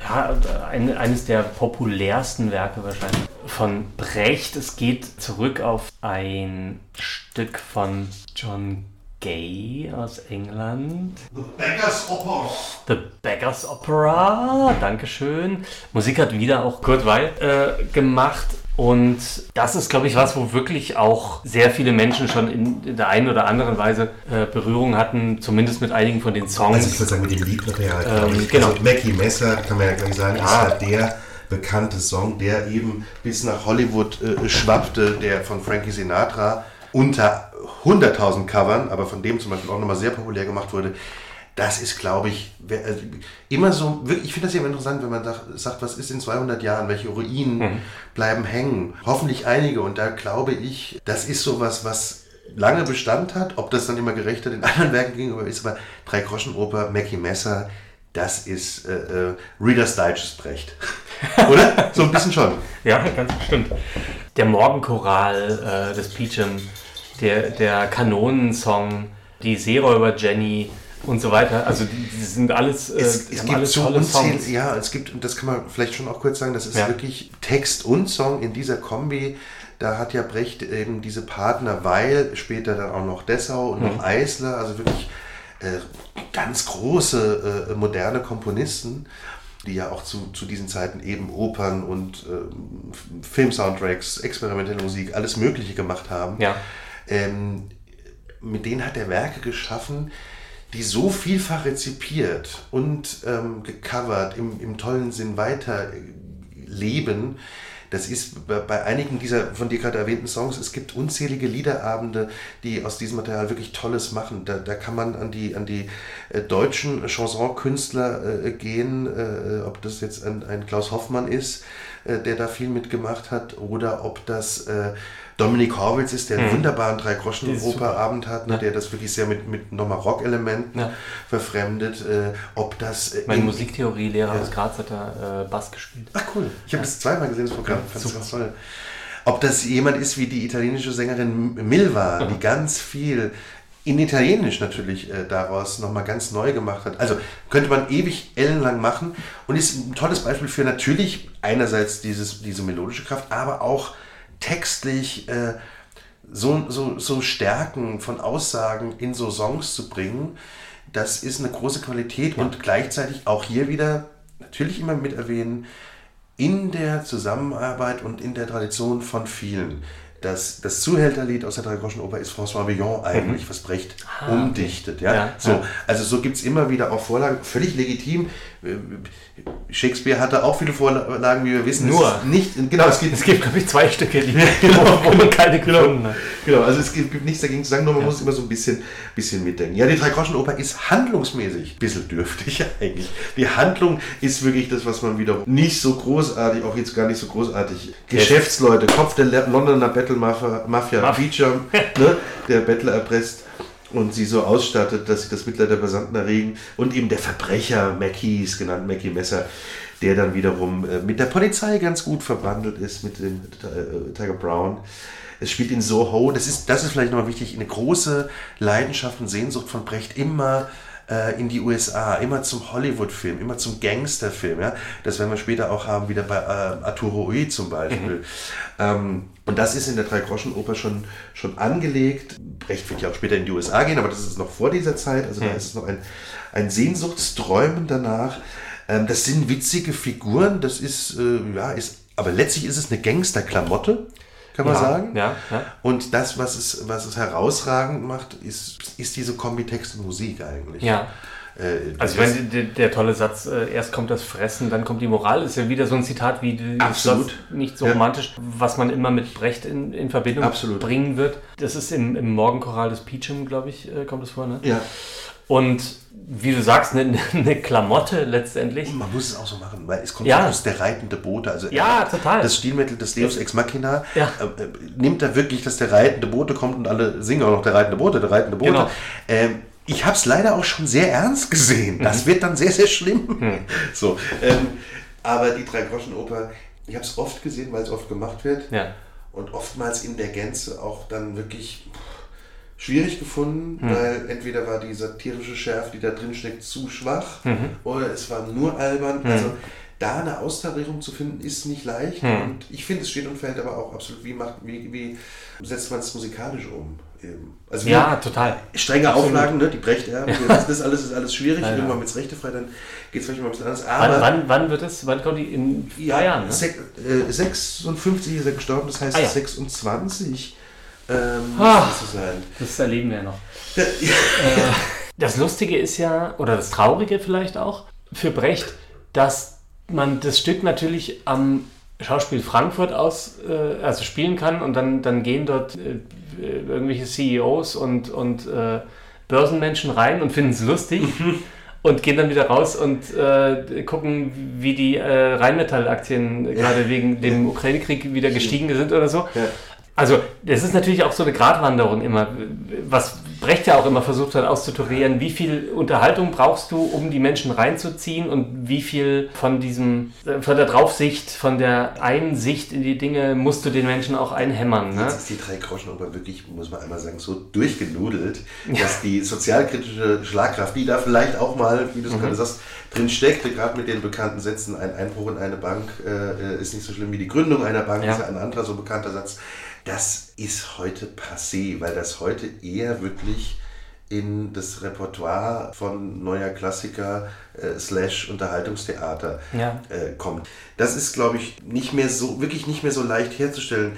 ja, ein, eines der populärsten Werke wahrscheinlich von Brecht. Es geht zurück auf ein Stück von John Gay aus England. The Beggars Opera. The Beggars Opera, Dankeschön. Musik hat wieder auch Kurt Weil äh, gemacht. Und das ist, glaube ich, was, wo wirklich auch sehr viele Menschen schon in der einen oder anderen Weise äh, Berührung hatten, zumindest mit einigen von den Songs. Also ich würde sagen, mit dem Liedmaterial. Ähm, genau. Also Mackie Messer, kann man ja gleich sagen, ja. ist halt der bekannte Song, der eben bis nach Hollywood äh, schwappte, der von Frankie Sinatra unter 100.000 Covern, aber von dem zum Beispiel auch nochmal sehr populär gemacht wurde das ist, glaube ich, also immer so, ich finde das ja immer interessant, wenn man sagt, was ist in 200 Jahren, welche Ruinen mhm. bleiben hängen. Hoffentlich einige und da glaube ich, das ist sowas, was lange Bestand hat, ob das dann immer gerechter den [laughs] anderen Werken gegenüber ist, aber Drei Groschen Oper, Mackie Messer, das ist äh, äh, Reader's Digest Brecht. [laughs] Oder? So ein bisschen schon. Ja, ganz bestimmt. Der Morgenchoral äh, des Peachum, der, der Kanonensong, die Seeräuber Jenny, und so weiter. Also die, sind alles, äh, es, es gibt alles so tolle Songs. Ja, es gibt, und das kann man vielleicht schon auch kurz sagen, das ist ja. wirklich Text und Song in dieser Kombi. Da hat ja Brecht eben diese Partner, weil später dann auch noch Dessau und mhm. noch Eisler, also wirklich äh, ganz große äh, moderne Komponisten, die ja auch zu, zu diesen Zeiten eben Opern und äh, Filmsoundtracks, experimentelle Musik, alles Mögliche gemacht haben. Ja. Ähm, mit denen hat er Werke geschaffen, die so vielfach rezipiert und ähm, gecovert, im, im tollen Sinn weiterleben. Das ist bei, einigen dieser von dir gerade erwähnten Songs, es gibt unzählige Liederabende, die aus diesem Material wirklich Tolles machen. Da, da kann man an die, an die äh, deutschen Chansonkünstler äh, gehen, äh, ob das jetzt ein, ein Klaus Hoffmann ist, äh, der da viel mitgemacht hat, oder ob das äh, Dominik Horwitz ist, der einen mhm. wunderbaren Drei-Groschen-Operabend hat, ne, ja. der das wirklich sehr mit, mit nochmal Rock-Elementen ja. verfremdet. Äh, ob das. Äh, mein Musiktheorielehrer ja. aus Graz hat da äh, Bass gespielt. Ach cool. Ich habe das zweimal gesehen, das Programm. Fand das ganz toll. Ob das jemand ist wie die italienische Sängerin Milva, [laughs] die ganz viel in Italienisch natürlich äh, daraus nochmal ganz neu gemacht hat. Also könnte man ewig ellenlang machen und ist ein tolles Beispiel für natürlich einerseits dieses, diese melodische Kraft, aber auch textlich äh, so, so, so Stärken von Aussagen in so Songs zu bringen, das ist eine große Qualität ja. und gleichzeitig auch hier wieder natürlich immer mit erwähnen, in der Zusammenarbeit und in der Tradition von vielen. das, das Zuhälterlied aus der Dreigroschenoper ist François Villon eigentlich, was Brecht Ah, umdichtet. Ja? Ja, so, ja. Also so gibt es immer wieder auch Vorlagen, völlig legitim. Äh, Shakespeare hatte auch viele Vorlagen, wie wir wissen. Nur. Nicht, genau, es gibt, Es gibt, glaube ich, zwei Stücke, die, [laughs] Genau, wo man keine gefunden hat. Genau, also es gibt, gibt nichts dagegen zu sagen, nur man muss immer so ein bisschen, bisschen mitdenken. Ja, die Dreigroschenoper ist handlungsmäßig ein bisschen dürftig [laughs] eigentlich. Die Handlung ist wirklich das, was man wieder nicht so großartig, auch jetzt gar nicht so großartig, Geschäftsleute, Kopf der Londoner Battle Mafia, Mafia Maf- Beecham, ne, der Bettler erpresst und sie so ausstattet, dass sie das Mitleid der Passanten erregen und eben der Verbrecher Mackie ist genannt, Mackie Messer, der dann wiederum äh, mit der Polizei ganz gut verbandelt ist, mit dem äh, Tiger Brown. Es spielt in Soho, das ist, das ist vielleicht nochmal wichtig, eine große Leidenschaft und Sehnsucht von Brecht immer äh, in die USA, immer zum Hollywood-Film, immer zum Gangsterfilm. Ja? Das werden wir später auch haben, wieder bei äh, Arturo Ui zum Beispiel. Ähm, und das ist in der Drei-Groschen-Oper schon, schon angelegt. Brecht wird ja auch später in die USA gehen, aber das ist noch vor dieser Zeit. Also da ist es noch ein, ein Sehnsuchtsträumen danach. Ähm, das sind witzige Figuren, das ist, äh, ja, ist, aber letztlich ist es eine Gangsterklamotte, kann man Ja, sagen. ja, ja. Und das, was es, was es herausragend macht, ist, ist diese Kombi Text und Musik eigentlich. Ja. Äh, Also ich meine, der, der tolle Satz, äh, erst kommt das Fressen, dann kommt die Moral, ist ja wieder so ein Zitat wie Absolut. nicht so romantisch, was man immer mit Brecht in, in Verbindung Absolut. bringen wird. Das ist im, im Morgenchoral des Peachum, glaube ich, äh, kommt das vor, ne? ja. Und wie du sagst, eine, eine Klamotte letztendlich. Man muss es auch so machen, weil es kommt Ja. aus der reitende Bote. Also Ja, er- total. Das Stilmittel des Deus Ex Machina Ja. äh, äh, nimmt da wirklich, dass der reitende Bote kommt und alle singen auch noch der reitende Bote, der reitende Bote. Genau. Ähm, ich habe es leider auch schon sehr ernst gesehen. Mhm. Das wird dann sehr, sehr schlimm. So, ähm, aber die Drei-Groschen-Oper, ich habe es oft gesehen, weil es oft gemacht wird. Ja. und oftmals in der Gänze auch dann wirklich schwierig gefunden, Hm. weil entweder war die satirische Schärfe, die da drin steckt, zu schwach Mhm. oder es war nur albern. Also da eine Austarierung zu finden, ist nicht leicht. Hm. Und ich finde, es steht und fällt aber auch absolut, wie, macht, wie, wie setzt man es musikalisch um? Eben. Also Ja, total. strenge Absolut. Auflagen, ne? die Brechterben, [laughs] wissen, das alles ist alles schwierig. Ja, ja. Irgendwann mit es rechtefrei, dann geht es vielleicht mal ein bisschen anders. Wann, Aber wann, wann wird es? Wann kommt die? In drei Jahren, ne? sech- äh, 56 ist er gestorben, das heißt Ah, ja. 26 ähm, Ah. sein. Das erleben wir ja noch. Ja, Das Lustige ist ja, oder das Traurige vielleicht auch, für Brecht, dass man das Stück natürlich am Schauspiel Frankfurt aus, äh, also spielen kann und dann, dann gehen dort äh, irgendwelche CEOs und, und äh, Börsenmenschen rein und finden es lustig und gehen dann wieder raus und äh, gucken, wie die äh, Rheinmetall-Aktien gerade wegen dem Ukraine-Krieg wieder gestiegen sind oder so. Ja. Also, das ist natürlich auch so eine Gratwanderung immer, was Brecht ja auch immer versucht hat auszuturieren. Wie viel Unterhaltung brauchst du, um die Menschen reinzuziehen und wie viel von diesem, äh, von der Draufsicht, von der Einsicht in die Dinge musst du den Menschen auch einhämmern. Ne? Jetzt ist die drei Groschen aber wirklich, muss man einmal sagen, so durchgenudelt, dass die sozialkritische Schlagkraft, die da vielleicht auch mal, wie du es Mhm. gerade sagst, drin steckte, gerade mit den bekannten Sätzen, ein Einbruch in eine Bank äh, ist nicht so schlimm wie die Gründung einer Bank, Ja. ist ja ein anderer so bekannter Satz. Das ist heute passé, weil das heute eher wirklich in das Repertoire von neuer Klassiker äh, slash Unterhaltungstheater Ja. äh, kommt. Das ist, glaube ich, nicht mehr so, wirklich nicht mehr so leicht herzustellen.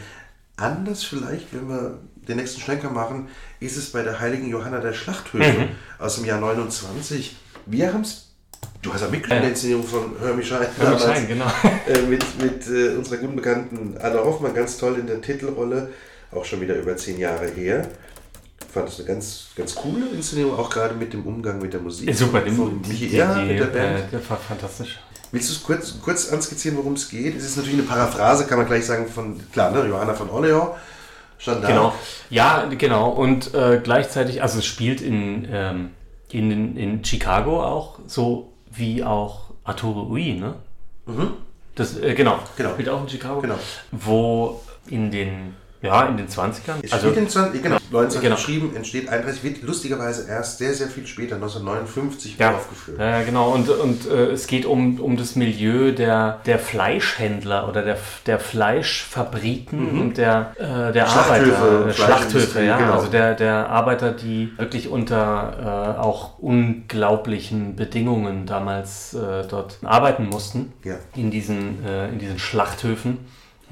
Anders vielleicht, wenn wir den nächsten Schlenker machen, ist es bei der heiligen Johanna der Schlachthöfe aus dem Jahr 29. Wir haben es, du hast ja mitgespielt in der Inszenierung von Hörmi Schein, Hör mich ein, genau. [laughs] äh, mit, mit äh, unserer guten Bekannten Anna Hoffmann, ganz toll in der Titelrolle, auch schon wieder über zehn Jahre her. Fand es eine ganz, ganz coole Inszenierung, auch gerade mit dem Umgang mit der Musik. Super, die, von die, Michi die, die, mit der Band. äh, war fantastisch. Willst du es kurz, kurz anskizzieren, worum es geht? Es ist natürlich eine Paraphrase, kann man gleich sagen, von, klar, ne, Johanna von Orleans. Stand da. Genau. Ja, genau. Und äh, gleichzeitig, also es spielt in, ähm, in, in Chicago auch, so wie auch Arturo Ui, ne? Das, äh, genau. Genau. Spielt auch in Chicago. Genau. Wo in den, ja, in den 20ern. Es Also, in 20, genau, 19 Genau. geschrieben, entsteht 31, wird lustigerweise erst sehr, sehr viel später, 1959, ja, aufgeführt. ja, genau. Und, und äh, es geht um, um das Milieu der, der Fleischhändler oder der, der Fleischfabriken und der, äh, der Mhm. Schlachthöfe, Arbeiter. äh, Schlachthöfe, ja. genau. Also der, der Arbeiter, die wirklich unter äh, auch unglaublichen Bedingungen damals äh, dort arbeiten mussten. Ja. In diesen, äh, in diesen Schlachthöfen.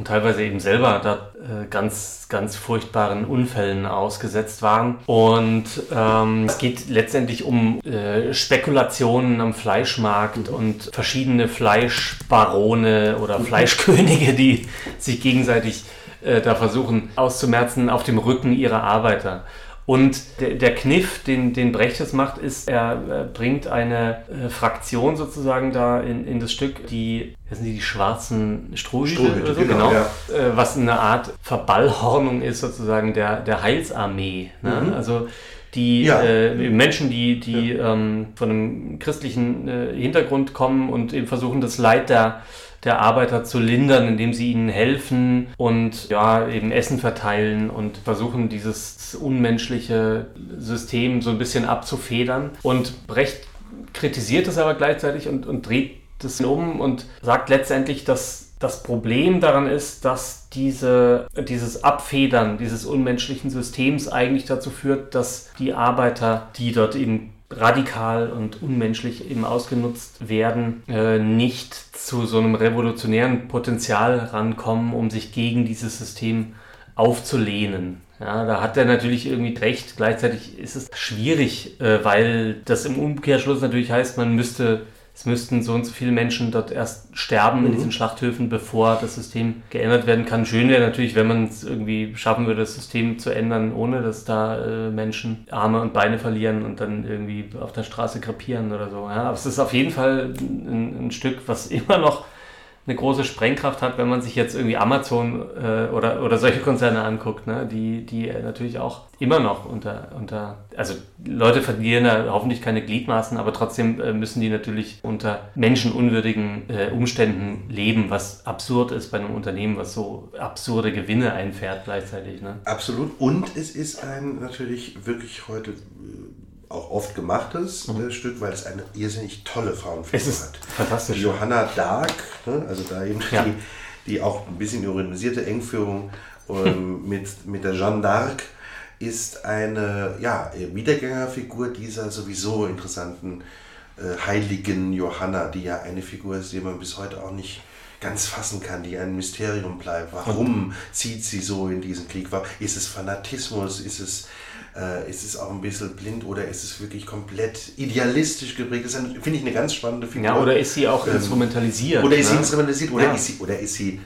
Und teilweise eben selber da äh, ganz, ganz furchtbaren Unfällen ausgesetzt waren. Und ähm, es geht letztendlich um äh, Spekulationen am Fleischmarkt und verschiedene Fleischbarone oder [laughs] Fleischkönige, die sich gegenseitig äh, da versuchen auszumerzen auf dem Rücken ihrer Arbeiter. Und der, der Kniff, den, den Brecht jetzt macht, ist, er, er bringt eine äh, Fraktion sozusagen da in, in das Stück, die, das sind die, die schwarzen Strohhüte oder so, genau, genau. Ja. Äh, was eine Art Verballhornung ist sozusagen der, der Heilsarmee. Ne? Mhm. Also die ja. äh, Menschen, die, die ja. ähm, von einem christlichen äh, Hintergrund kommen und eben versuchen, das Leid der der Arbeiter zu lindern, indem sie ihnen helfen und ja, eben Essen verteilen und versuchen, dieses unmenschliche System so ein bisschen abzufedern. Und Brecht kritisiert es aber gleichzeitig und, und dreht das um und sagt letztendlich, dass das Problem daran ist, dass diese, dieses Abfedern dieses unmenschlichen Systems eigentlich dazu führt, dass die Arbeiter, die dort eben radikal und unmenschlich eben ausgenutzt werden, äh, nicht zu so einem revolutionären Potenzial rankommen, um sich gegen dieses System aufzulehnen. Ja, da hat er natürlich irgendwie recht. Gleichzeitig ist es schwierig, äh, weil das im Umkehrschluss natürlich heißt, man müsste es müssten so und so viele Menschen dort erst sterben mhm. in diesen Schlachthöfen, bevor das System geändert werden kann. Schön wäre natürlich, wenn man es irgendwie schaffen würde, das System zu ändern, ohne dass da äh, Menschen Arme und Beine verlieren und dann irgendwie auf der Straße krepieren oder so. Ja, aber es ist auf jeden Fall ein, ein Stück, was [laughs] immer noch eine große Sprengkraft hat, wenn man sich jetzt irgendwie Amazon äh, oder, oder solche Konzerne anguckt, ne? die, die natürlich auch immer noch unter, unter, also Leute verlieren da hoffentlich keine Gliedmaßen, aber trotzdem äh, müssen die natürlich unter menschenunwürdigen äh, Umständen leben, was absurd ist bei einem Unternehmen, was so absurde Gewinne einfährt gleichzeitig. Ne? Absolut. Und es ist ein natürlich wirklich heute auch oft gemachtes mhm. äh, Stück, weil es eine irrsinnig tolle Frauenfigur hat. Fantastisch. Die Johanna Dark, ne, also da eben ja. die, die auch ein bisschen ironisierte Engführung ähm, [laughs] mit, mit der Jeanne d'Arc ist eine ja, Wiedergängerfigur dieser sowieso interessanten äh, heiligen Johanna, die ja eine Figur ist, die man bis heute auch nicht ganz fassen kann, die ein Mysterium bleibt. Warum zieht sie so in diesen Krieg? Ist es Fanatismus? Ist es äh, ist es auch ein bisschen blind oder ist es wirklich komplett idealistisch geprägt? Das finde ich eine ganz spannende Figur. Ja, oder ist sie auch ähm, instrumentalisiert? Oder ist ne? sie instrumentalisiert oder, ja. ist sie, oder ist sie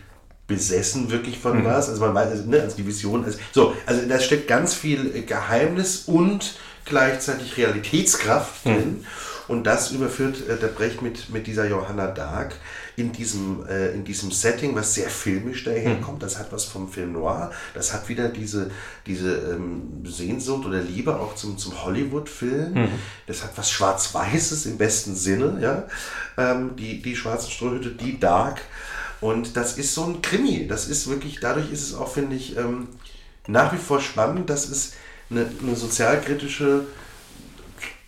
besessen wirklich von mhm. was? Also man weiß, also, ne, also die Vision. Also, so, also da steckt ganz viel Geheimnis und gleichzeitig Realitätskraft mhm. drin. Und das überführt äh, der Brecht mit, mit dieser Johanna Dark in diesem, äh, in diesem Setting, was sehr filmisch daherkommt. Das hat was vom Film Noir. Das hat wieder diese, diese ähm, Sehnsucht oder Liebe auch zum, zum Hollywood-Film. Mhm. Das hat was Schwarz-Weißes im besten Sinne. Ja? Ähm, die, die schwarzen Strohhüte, die Dark. Und das ist so ein Krimi. Das ist wirklich, dadurch ist es auch, finde ich, ähm, nach wie vor spannend, dass es eine, eine sozialkritische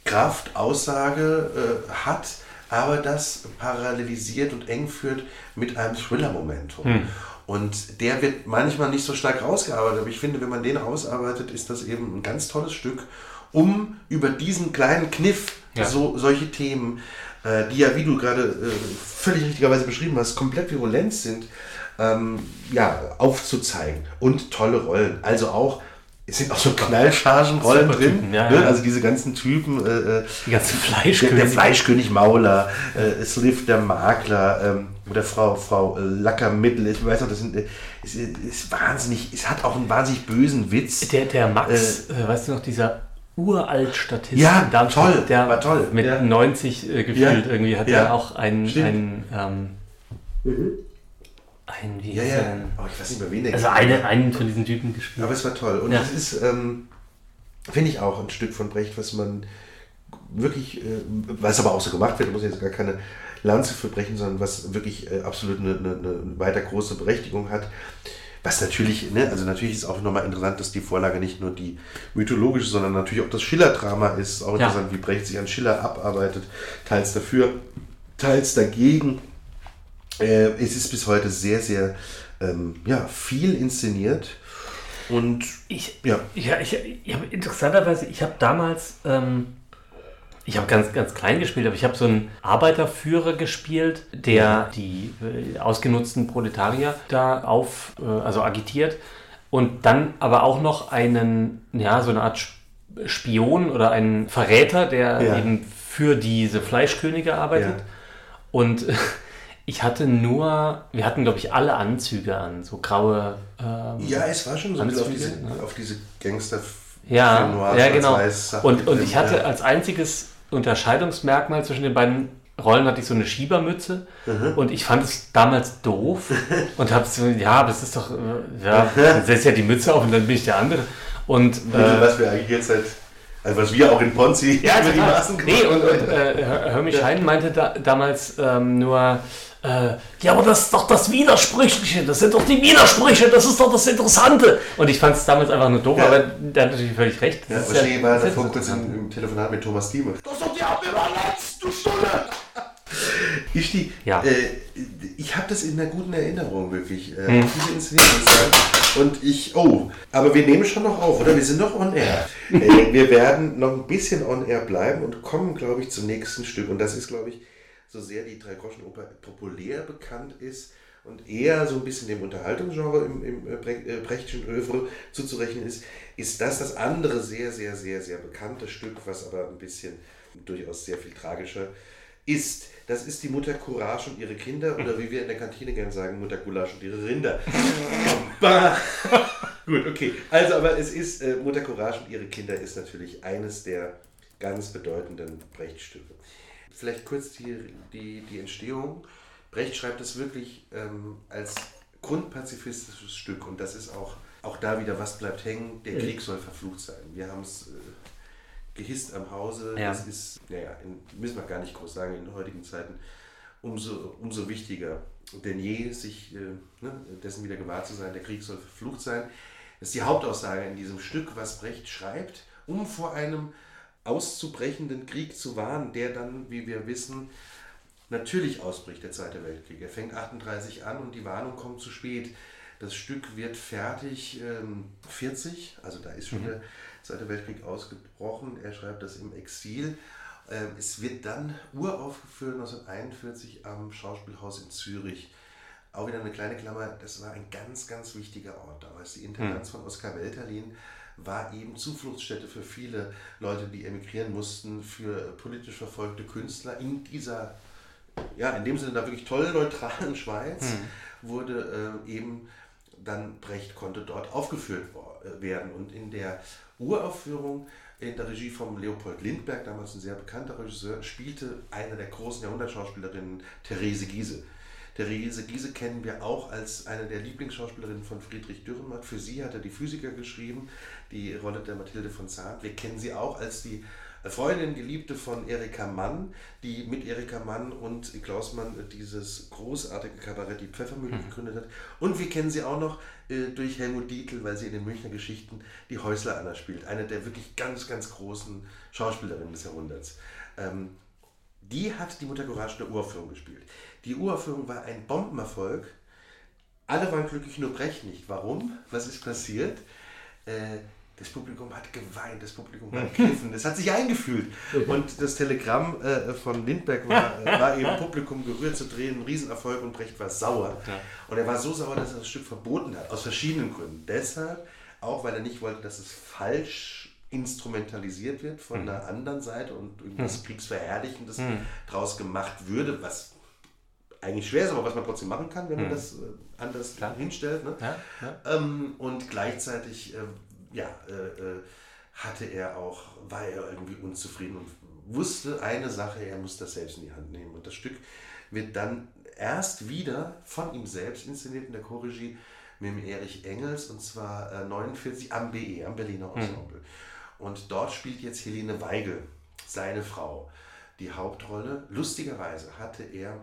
Kraft, Aussage äh, hat aber das parallelisiert und eng führt mit einem Thriller-Momentum. Hm. Und der wird manchmal nicht so stark rausgearbeitet, aber ich finde, wenn man den rausarbeitet, ist das eben ein ganz tolles Stück, um über diesen kleinen Kniff ja. so, solche Themen, äh, die ja, wie du gerade äh, völlig richtigerweise beschrieben hast, komplett virulent sind, ähm, ja, aufzuzeigen. Und tolle Rollen. Also auch es sind auch so Knallchargenrollen drin. Ja, ne? ja. Also diese ganzen Typen. Äh, äh die ganzen Fleischkönig. Der, der Fleischkönig Mauler, äh, Sliff der Makler ähm, oder Frau, Frau Lackermittel. Ich weiß noch, das sind, äh, ist, ist wahnsinnig, es hat auch einen wahnsinnig bösen Witz. Der, der Max, äh, äh weißt du noch, dieser uralt Statist ja, toll, der war toll. Mit ja. 90 äh, gefühlt irgendwie hat er auch einen, einen ähm, mhm ein, wie ja, ja. Oh, ich weiß nicht mehr, wen der Also eine, einen von diesen Typen gespielt. Aber es war toll. Und ja. das ist, ähm, finde ich auch ein Stück von Brecht, was man wirklich, äh, was aber auch so gemacht wird, muss ich jetzt gar keine Lanze für brechen, sondern was wirklich äh, absolut eine, eine, eine, weiter große Berechtigung hat. Was natürlich, ne, also natürlich ist auch nochmal interessant, dass die Vorlage nicht nur die mythologische, sondern natürlich auch das Schiller-Drama ist. Auch ja. interessant, wie Brecht sich an Schiller abarbeitet, teils dafür, teils dagegen. Äh, es ist bis heute sehr, sehr ähm, ja, viel inszeniert. Und ich, ja. ja ich, ich habe interessanterweise, ich habe damals ähm, Ich habe ganz, ganz klein gespielt, aber ich habe so einen Arbeiterführer gespielt, der die äh, ausgenutzten Proletarier da auf, äh, also agitiert. Und dann aber auch noch einen, ja, so eine Art Spion oder einen Verräter, der ja. eben für diese Fleischkönige arbeitet. Ja. Und [laughs] ich hatte nur, wir hatten glaube ich alle Anzüge an, so graue. Ähm, ja, es war schon so Anzüge, auf diese, ne? auf diese Gangster. Ja, Noir, ja genau. Und, und ich hatte als einziges Unterscheidungsmerkmal zwischen den beiden Rollen hatte ich so eine Schiebermütze mhm. und ich fand es damals doof [laughs] und habe so, ja, das ist doch, äh, ja, dann setzt ja die Mütze auf und dann bin ich der andere. Und, äh, was wir eigentlich jetzt seit, also was wir auch in Ponzi ja, über die Maßen gemacht Nee, und, und äh, Hermi Schein meinte da, damals ähm, nur, äh, ja, aber das ist doch das Widersprüchliche, das sind doch die Widersprüche, das ist doch das Interessante. Und ich fand es damals einfach nur doof, ja. aber der hat natürlich völlig recht. Ja, wahrscheinlich ja, war da vor kurzem im Telefonat mit Thomas Thieme. Das ist doch die Ambivalenz, du Stulle! Ich, die, ja. äh, ich habe das in einer guten Erinnerung, wirklich. Äh, hm. Diese Inszenierung Und ich, oh, aber wir nehmen schon noch auf, oder? Wir sind noch on air. [laughs] äh, wir werden noch ein bisschen on air bleiben und kommen, glaube ich, zum nächsten Stück. Und das ist, glaube ich, so sehr die Dreigroschenoper populär bekannt ist und eher so ein bisschen dem Unterhaltungsgenre im, im äh, äh, Brechtschen Övre zuzurechnen ist, ist das das andere sehr, sehr, sehr, sehr bekannte Stück, was aber ein bisschen durchaus sehr viel tragischer ist. Das ist die Mutter Courage und ihre Kinder oder wie wir in der Kantine gerne sagen, Mutter Gulasch und ihre Rinder. [laughs] Gut, okay. Also, aber es ist, äh, Mutter Courage und ihre Kinder ist natürlich eines der ganz bedeutenden Brechtstücke. Vielleicht kurz die, die, die Entstehung. Brecht schreibt es wirklich ähm, als grundpazifistisches Stück und das ist auch, auch da wieder, was bleibt hängen, der Krieg soll verflucht sein. Wir haben es äh, gehisst am Hause, ja. das ist, naja, in, müssen wir gar nicht groß sagen, in heutigen Zeiten umso, umso wichtiger denn je, sich äh, ne, dessen wieder gewahr zu sein, der Krieg soll verflucht sein. Das ist die Hauptaussage in diesem Stück, was Brecht schreibt, um vor einem auszubrechenden Krieg zu warnen, der dann, wie wir wissen, natürlich ausbricht, der Zweite Weltkrieg. Er fängt 38 an und die Warnung kommt zu spät. Das Stück wird fertig ähm, 40, also da ist schon mhm. der Zweite Weltkrieg ausgebrochen. Er schreibt das im Exil. Ähm, es wird dann uraufgeführt 1941 am Schauspielhaus in Zürich. Auch wieder eine kleine Klammer, das war ein ganz, ganz wichtiger Ort damals. Die Intendanz mhm. von Oskar Welterlin war eben Zufluchtsstätte für viele Leute, die emigrieren mussten, für politisch verfolgte Künstler. In dieser, ja, in dem Sinne da wirklich toll neutralen Schweiz mhm. wurde äh, eben dann Brecht konnte dort aufgeführt äh, werden. Und in der Uraufführung in der Regie von Leopold Lindberg, damals ein sehr bekannter Regisseur, spielte eine der großen Jahrhundertschauspielerinnen, Therese Giese. Therese Giese kennen wir auch als eine der Lieblingsschauspielerinnen von Friedrich Dürrenmatt. Für sie hat er die Physiker geschrieben, die Rolle der Mathilde von Zahn. Wir kennen sie auch als die Freundin, Geliebte von Erika Mann, die mit Erika Mann und Klaus Mann dieses großartige Kabarett Die Pfeffermühle mhm. gegründet hat. Und wir kennen sie auch noch äh, durch Helmut Dietl, weil sie in den Münchner Geschichten die Häusler Anna spielt. Eine der wirklich ganz, ganz großen Schauspielerinnen des Jahrhunderts. Ähm, die hat die Mutter Courage der Uraufführung gespielt. Die Uraufführung war ein Bombenerfolg. Alle waren glücklich, nur Brecht nicht. Warum? Was ist passiert? Äh, das Publikum hat geweint, das Publikum [laughs] hat gegriffen, es hat sich eingefühlt. Und das Telegramm äh, von Lindbergh war, äh, war, eben Publikum gerührt zu drehen, ein Riesenerfolg und Brecht war sauer. Und er war so sauer, dass er das Stück verboten hat, aus verschiedenen Gründen. Deshalb, auch weil er nicht wollte, dass es falsch instrumentalisiert wird von mhm. einer anderen Seite und irgendwas mhm. Kriegsverherrlichendes mhm. draus gemacht würde, was eigentlich schwer ist, aber was man trotzdem machen kann, wenn man das äh, anders Klar. hinstellt. Ne? Ja, ja. Ähm, und gleichzeitig äh, ja, äh, äh, hatte er auch, war er irgendwie unzufrieden und wusste eine Sache, er muss das selbst in die Hand nehmen. Und das Stück wird dann erst wieder von ihm selbst inszeniert in der Choregie mit dem Erich Engels und zwar äh, 49 am BE, am Berliner mhm. Ensemble. Mhm. Und dort spielt jetzt Helene Weigel, seine Frau, die Hauptrolle. Lustigerweise hatte er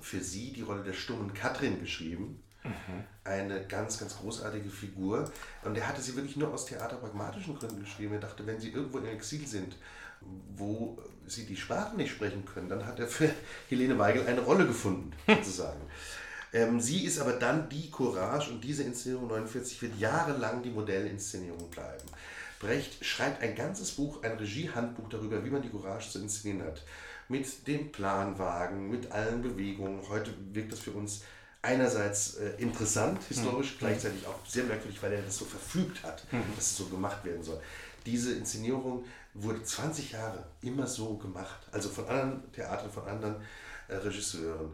für sie die Rolle der stummen Katrin geschrieben. Mhm. Eine ganz, ganz großartige Figur. Und er hatte sie wirklich nur aus theaterpragmatischen Gründen geschrieben. Er dachte, wenn sie irgendwo im Exil sind, wo sie die Sprache nicht sprechen können, dann hat er für [laughs] Helene Weigel eine Rolle gefunden, [laughs] sozusagen. ähm, sie ist aber dann die Courage und diese Inszenierung 49 wird jahrelang die Modellinszenierung bleiben. Brecht schreibt ein ganzes Buch, ein Regiehandbuch darüber, wie man die Courage zu inszenieren hat. Mit dem Planwagen, mit allen Bewegungen. Heute wirkt das für uns einerseits äh, interessant, historisch, mhm. gleichzeitig auch sehr merkwürdig, weil er das so verfügt hat, mhm. dass es so gemacht werden soll. Diese Inszenierung wurde 20 Jahre immer so gemacht, also von anderen Theatern, von anderen äh, Regisseuren.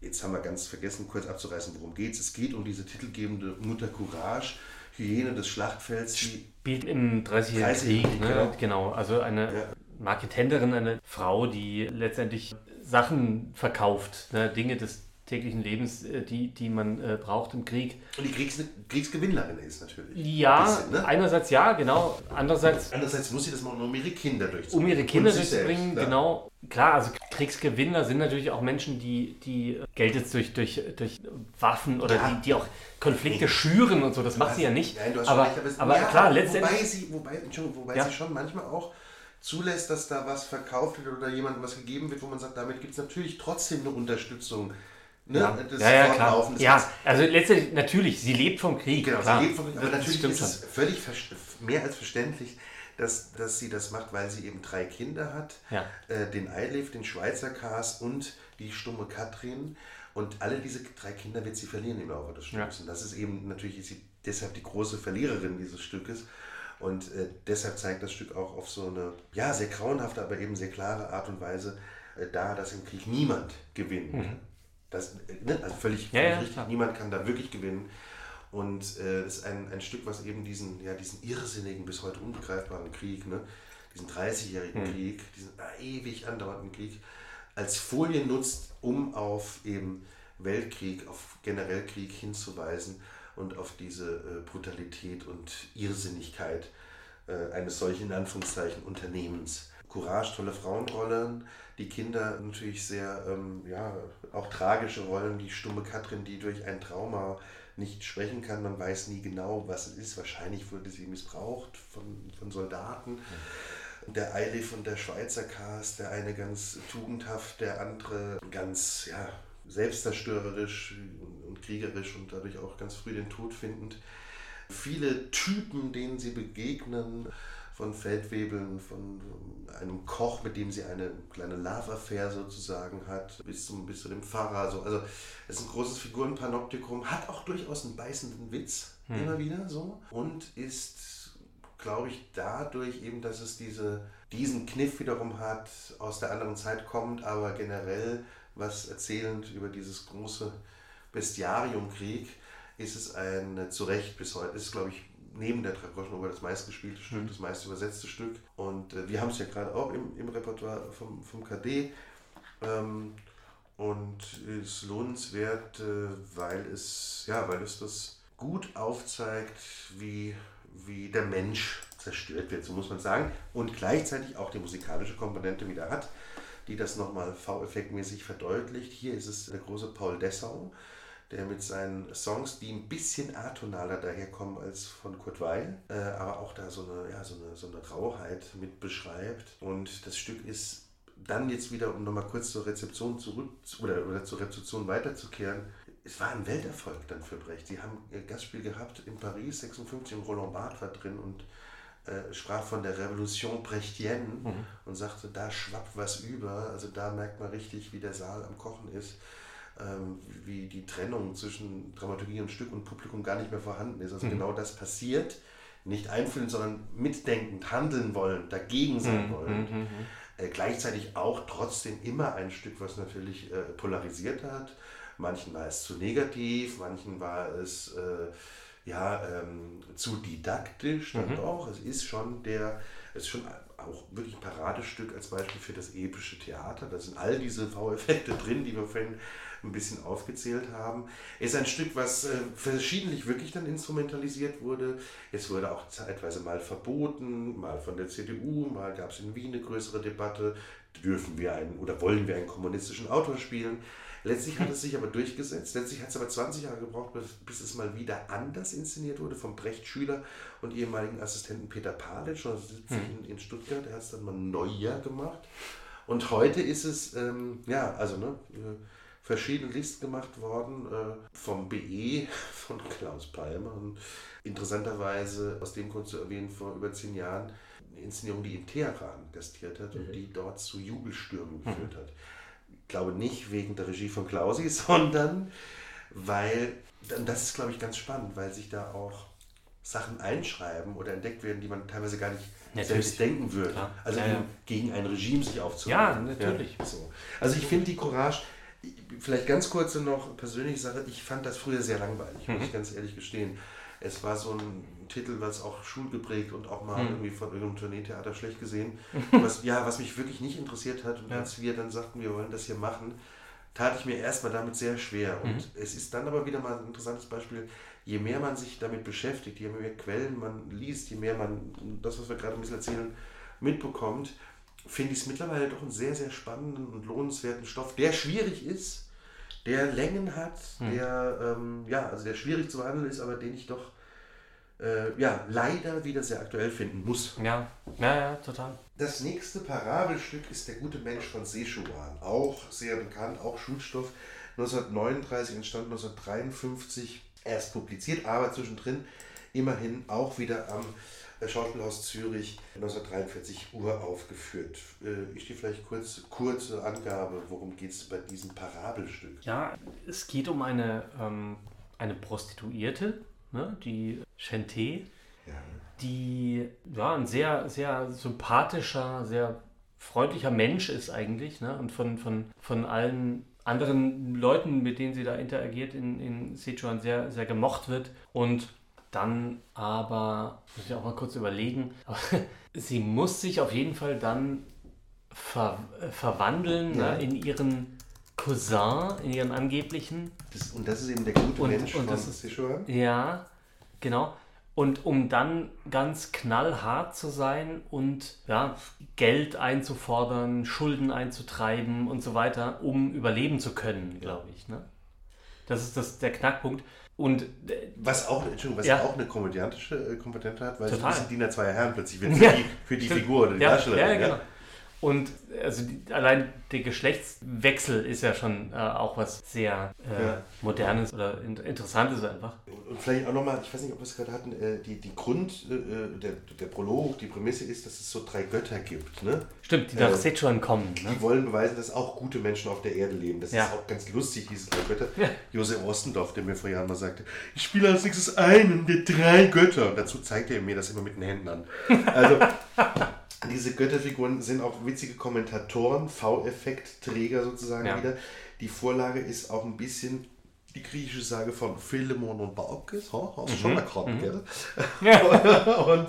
Jetzt haben wir ganz vergessen, kurz abzureißen, worum geht es. Es geht um diese titelgebende Mutter Courage, Hyäne des Schlachtfelds. Spielt im 30-jährigen Krieg, ne? genau. genau. Also eine ja. Marketenderin, eine Frau, die letztendlich Sachen verkauft, ne? Dinge des täglichen Lebens, äh, die, die man äh, braucht im Krieg. Und die Kriegs Kriegsgewinnlerin ist natürlich. Ja, bisschen, ne? einerseits ja, genau. Andererseits, andererseits muss sie das machen, um ihre Kinder durchzubringen. Um ihre Kinder durchzubringen, ja. genau. Klar, also Kriegsgewinner sind natürlich auch Menschen, die, die Geld jetzt durch, durch, durch Waffen oder ja. die, die auch Konflikte schüren und so. Das macht sie ja nicht. Nein, du hast aber, recht, aber, aber ja, klar, letztendlich. Wobei sie, wobei, wobei sie schon manchmal auch zulässt, dass da was verkauft wird oder jemandem was gegeben wird, wo man sagt, damit gibt es natürlich trotzdem eine Unterstützung Ne? Ja, das ja, ja klar. Ja, also letztendlich, natürlich, sie lebt vom Krieg. Genau, klar. sie lebt vom Krieg, aber das natürlich ist es völlig mehr als verständlich, dass, dass sie das macht, weil sie eben drei Kinder hat. Ja. Äh, den Eilif, den Schweizer Kas und die stumme Katrin. Und alle diese drei Kinder wird sie verlieren im Laufe des Stücks. Ja. Und das ist eben, natürlich ist sie deshalb die große Verliererin dieses Stückes. Und äh, deshalb zeigt das Stück auch auf so eine, ja, sehr grauenhafte, aber eben sehr klare Art und Weise äh, da, dass im Krieg niemand gewinnt. Mhm. Das, ne, also völlig, völlig ja, richtig. Niemand kann da wirklich gewinnen. Und es äh, ist ein, ein Stück, was eben diesen, ja, diesen irrsinnigen, bis heute unbegreifbaren Krieg, ne, diesen 30-jährigen hm. Krieg, diesen ewig andauernden Krieg, als Folie nutzt, um auf eben Weltkrieg, auf generell Krieg hinzuweisen und auf diese äh, Brutalität und Irrsinnigkeit äh, eines solchen, in Anführungszeichen, Unternehmens. Courage, tolle Frauenrollen, die Kinder natürlich sehr, ähm, ja, auch tragische Rollen, die stumme Katrin, die durch ein Trauma nicht sprechen kann, man weiß nie genau, was es ist. Wahrscheinlich wurde sie missbraucht von, von Soldaten. Mhm. Der Eilif und der Schweizer Cast, der eine ganz tugendhaft, der andere ganz ja, selbstzerstörerisch und kriegerisch und dadurch auch ganz früh den Tod findend. Viele Typen, denen sie begegnen, von Feldwebeln, von einem Koch, mit dem sie eine kleine Love-Affair sozusagen hat, bis, zum, bis zu dem Pfarrer. So. Also es ist ein großes Figurenpanoptikum, hat auch durchaus einen beißenden Witz hm. immer wieder so und ist, glaube ich, dadurch eben, dass es diese, diesen Kniff wiederum hat, aus der anderen Zeit kommt, aber generell was erzählend über dieses große Bestiariumkrieg, ist es ein, zu Recht bis heute, ist glaube ich neben der Dragoschenoper das meistgespielte Stück, mhm. das meist übersetzte Stück. Und äh, wir haben es ja gerade auch im, im Repertoire vom, vom KD. Ähm, und ist lohnenswert, äh, weil, es, ja, weil es das gut aufzeigt, wie, wie der Mensch zerstört wird, so muss man sagen. Und gleichzeitig auch die musikalische Komponente wieder hat, die das nochmal V-effektmäßig verdeutlicht. Hier ist es der große Paul Dessau, der mit seinen Songs, die ein bisschen atonaler daherkommen als von Kurt Weil, äh, aber auch da so eine, ja, so, eine, so eine Rauheit mit beschreibt. Und das Stück ist dann jetzt wieder, um nochmal kurz zur Rezeption zurück oder, oder zur Rezeption weiterzukehren, es war ein Welterfolg dann für Brecht. Sie haben ihr Gastspiel gehabt in Paris, 56, im Roland Barthes war drin und äh, sprach von der Revolution Brechtienne mhm. und sagte, da schwappt was über. Also da merkt man richtig, wie der Saal am Kochen ist ähm, wie die Trennung zwischen Dramaturgie und Stück und Publikum gar nicht mehr vorhanden ist. Also mhm. genau das passiert. Nicht einfühlen, sondern mitdenkend, handeln wollen, dagegen sein mhm. wollen. Mhm. mhm. Äh, gleichzeitig auch trotzdem immer ein Stück, was natürlich äh, polarisiert hat. Manchen war es zu negativ, manchen war es äh, ja, ähm, zu didaktisch dann mhm. doch. Es ist schon der, es ist schon auch wirklich ein Paradestück als Beispiel für das epische Theater. Da sind all diese V-Effekte drin, die wir vorhin ein bisschen aufgezählt haben. Es ist ein Stück, was äh, verschiedentlich wirklich dann instrumentalisiert wurde. Es wurde auch zeitweise mal verboten, mal von der CDU, mal gab es in Wien eine größere Debatte. Dürfen wir einen oder wollen wir einen kommunistischen Autor spielen? Letztlich hat es sich aber durchgesetzt. Letztlich hat es aber 20 Jahre gebraucht, bis es mal wieder anders inszeniert wurde vom Brecht-Schüler und ehemaligen Assistenten Peter 1970 hm. in Stuttgart. Der hat es dann mal neuer gemacht. Und heute ist es, ähm, ja, also ne, verschiedene Listen gemacht worden, äh, vom BE, [laughs] von Klaus Palmer. Und interessanterweise, aus dem Grund zu erwähnen, vor über zehn Jahren, eine Inszenierung, die in Teheran gastiert hat und die dort zu Jubelstürmen geführt hat. Ich glaube nicht wegen der Regie von Klausi, [laughs] sondern weil, und das ist glaube ich ganz spannend, weil sich da auch Sachen einschreiben oder entdeckt werden, die man teilweise gar nicht Natürlich. selbst denken würde. Klar. Also Ja, ja. gegen ein Regime sich aufzunehmen. Ja, natürlich. so. Also ich finde die Courage, vielleicht ganz kurze noch persönliche Sache, ich fand das früher sehr langweilig, muss Mhm. ich ganz ehrlich gestehen. Es war so ein Titel, was auch schulgeprägt und auch mal Mhm. irgendwie von irgendeinem Tourneetheater schlecht gesehen, [laughs] was, ja, was mich wirklich nicht interessiert hat. Und Ja. als wir dann sagten, wir wollen das hier machen, tat ich mir erstmal damit sehr schwer. Und Mhm. es ist dann aber wieder mal ein interessantes Beispiel, je mehr man sich damit beschäftigt, je mehr Quellen man liest, je mehr man das, was wir gerade ein bisschen erzählen, mitbekommt, finde ich es mittlerweile doch einen sehr, sehr spannenden und lohnenswerten Stoff, der schwierig ist, der Längen hat, der, ähm, ja, also der schwierig zu behandeln ist, aber den ich doch äh, ja, leider wieder sehr aktuell finden muss. Ja, ja, ja, total. Das nächste Parabelstück ist Der gute Mensch von Sechuan. Auch sehr bekannt, auch Schulstoff. 1939 entstand, 1953 erst publiziert, aber zwischendrin immerhin auch wieder am Schauspielhaus Zürich 1943 uraufgeführt. Äh, Ich stehe vielleicht kurz, kurze Angabe, worum geht es bei diesem Parabelstück? Ja, es geht um eine, ähm, eine Prostituierte, ne, die Chanté, Ja. die ja, ein sehr, sehr sympathischer, sehr freundlicher Mensch ist eigentlich ne? und von, von, von allen anderen Leuten, mit denen sie da interagiert in, in Sichuan, sehr, sehr gemocht wird und dann aber, muss ich auch mal kurz überlegen, [laughs] sie muss sich auf jeden Fall dann ver, äh, verwandeln Ja. ne? in ihren Cousin, in ihren angeblichen Das, und das ist eben der gute Und- Mensch und von das ist- Sichuan. ja, genau. Und um dann ganz knallhart zu sein und ja, Geld einzufordern, Schulden einzutreiben und so weiter, um überleben zu können, glaube ich. Ne? Das ist das, der Knackpunkt. Und Was auch, Entschuldigung, was Ja. auch eine komödiantische äh, Komponente hat, weil Total. so ein bisschen Diener zweier Herren plötzlich wird für Ja, die, für die. Figur oder die ja, Darstellerin. ja, genau. Und also die, allein der Geschlechtswechsel ist ja schon äh, auch was sehr äh, Ja. Modernes oder in, Interessantes einfach. Und vielleicht auch nochmal, ich weiß nicht, ob wir es gerade hatten, äh, die, die Grund, äh, der, der Prolog, die Prämisse ist, dass es so drei Götter gibt. Ne? Stimmt, die nach Äh, Sichuan kommen. Ne? Die wollen beweisen, dass auch gute Menschen auf der Erde leben. Das Ja. ist auch ganz lustig, diese drei Götter. Ja. Josef Ostendorf, der mir vor Jahren mal sagte, ich spiele als nächstes einen der drei Götter. Und dazu zeigt er mir das immer mit den Händen an. Also, [laughs] diese Götterfiguren sind auch witzige Kommentatoren, V-Effekt-Träger sozusagen Ja. wieder. Die Vorlage ist auch ein bisschen die griechische Sage von Philemon und Baukes. Ha, hast du schon mal gehabt, gell? [laughs] und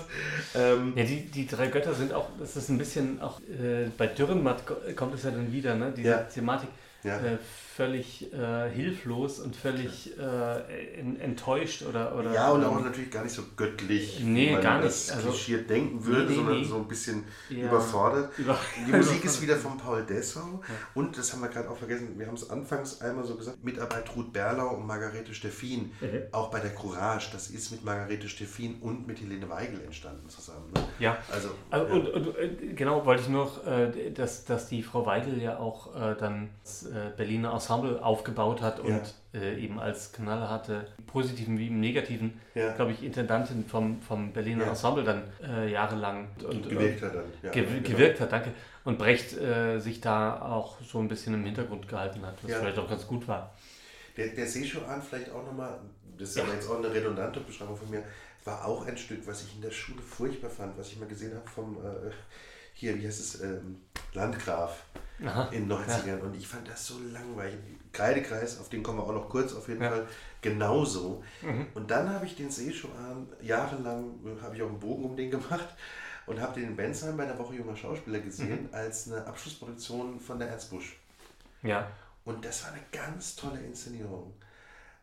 ähm, Ja, die, die drei Götter sind auch, das ist ein bisschen auch äh, bei Dürrenmatt ko- kommt es ja dann wieder, ne? Diese Ja. Thematik. Ja. Äh, völlig äh, hilflos und völlig äh, en, enttäuscht oder. oder Ja, und auch ähm, natürlich gar nicht so göttlich, Nee, wie man gar das nicht. Also- klischiert denken würde, Nee, nee, sondern so ein bisschen Ja. überfordert. [laughs] Über- Die Musik ist wieder von Paul Dessau und das haben wir gerade auch vergessen, wir haben es anfangs einmal so gesagt, Mitarbeit Ruth Berlau und Margarete Steffin, Mhm. auch bei der Courage, das ist mit Margarete Steffin und mit Helene Weigel entstanden zusammen. Ne? Ja. Also, Also, ja. und, und äh, genau, wollte ich nur noch, äh, dass, dass die Frau Weigel ja auch äh, dann das Berliner Ensemble aufgebaut hat und äh, eben als knallharte, positiven wie im negativen, Ja. glaube ich, Intendantin vom, vom Berliner Ja. Ensemble dann äh, jahrelang und, gewirkt hat dann. Ja, gew genau. gewirkt hat, danke. Und Brecht äh, sich da auch so ein bisschen im Hintergrund gehalten hat, was Ja. vielleicht auch ganz gut war. Der, der Seeschuan vielleicht auch nochmal, das ist Ja. aber jetzt auch eine redundante Beschreibung von mir, war auch ein Stück, was ich in der Schule furchtbar fand, was ich mal gesehen habe vom, äh, hier, wie heißt es, ähm, Landgraf Aha. in den 90ern. Und ich fand das so langweilig. Kreidekreis, auf den kommen wir auch noch kurz auf jeden Ja. Mhm. Fall, genauso. Und dann habe ich den Seeschuan jahrelang, habe ich auch einen Bogen um den gemacht und habe den in Bensheim bei der Woche junger Schauspieler gesehen, Mhm. als eine Abschlussproduktion von der Ernst Busch. Ja. Und das war eine ganz tolle Inszenierung.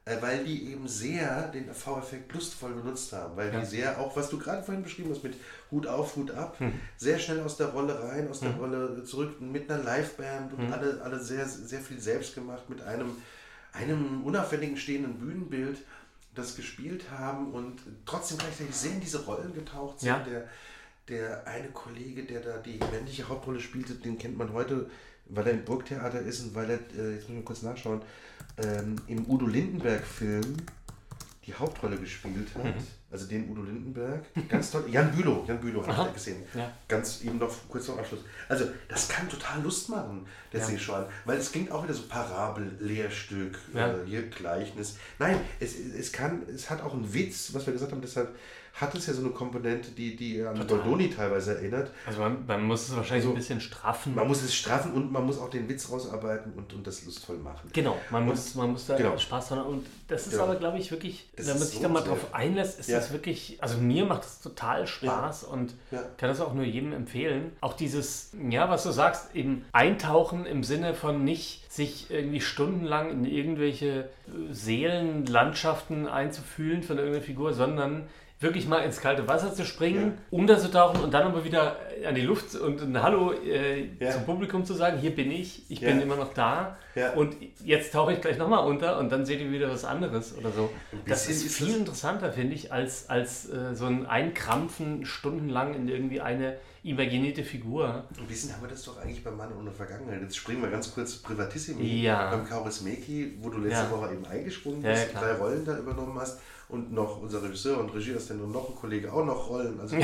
Äh, Weil die eben sehr den V-Effekt lustvoll benutzt haben. Weil Ja. die sehr, auch was du gerade vorhin beschrieben hast, mit Hut auf, Hut ab, Hm. sehr schnell aus der Rolle rein, aus der Rolle zurück, mit einer Liveband und Hm. alle, alle sehr, sehr viel selbst gemacht, mit einem, einem unauffälligen stehenden Bühnenbild das gespielt haben und trotzdem gleichzeitig sehr in diese Rollen getaucht sind. Ja. Der, der eine Kollege, der da die männliche Hauptrolle spielte, den kennt man heute, weil er im Burgtheater ist und weil er, äh, jetzt muss ich mal kurz nachschauen, ähm, im Udo Lindenberg-Film die Hauptrolle gespielt hat. Mhm. Also den Udo Lindenberg. Ganz toll. Jan Bülow. Jan Bülow habe ich gesehen. Ja. Ganz eben noch kurz zum Abschluss. Also das kann total Lust machen, der ja. Seeschorn. Weil es klingt auch wieder so Parabel, Lehrstück, ja. äh, hier Gleichnis. Nein, es, es kann, es hat auch einen Witz, was wir gesagt haben, deshalb hat es ja so eine Komponente, die, die an Total. Goldoni teilweise erinnert. Also man, man muss es wahrscheinlich also, ein bisschen straffen. Man muss es straffen und man muss auch den Witz rausarbeiten und, und das lustvoll machen. Genau, man, und, muss, man muss da genau. Spaß haben. Und das ist genau. aber, glaube ich, wirklich, das wenn man sich so da mal drauf einlässt, ist ja. das wirklich, also mir macht es total Spaß ja. und ja. kann das auch nur jedem empfehlen. Auch dieses, ja, was du sagst, eben eintauchen im Sinne von nicht sich irgendwie stundenlang in irgendwelche Seelenlandschaften einzufühlen von irgendeiner Figur, sondern wirklich mal ins kalte Wasser zu springen, ja. unterzutauchen und dann aber wieder an die Luft und ein Hallo äh, ja. zum Publikum zu sagen, hier bin ich, ich ja. bin immer noch da und jetzt tauche ich gleich nochmal unter und dann seht ihr wieder was anderes oder so. Das ist viel ist interessanter, finde ich, als, als äh, so ein Einkrampfen stundenlang in irgendwie eine imaginierte Figur. Ein bisschen haben wir das doch eigentlich beim Mann ohne Vergangenheit. Jetzt springen wir ganz kurz Privatissimi ja. beim Kaurismäki, wo du letzte Woche eben eingesprungen bist, drei Rollen da übernommen hast und noch unser Regisseur und Regieassistent und noch ein Kollege auch noch Rollen. Also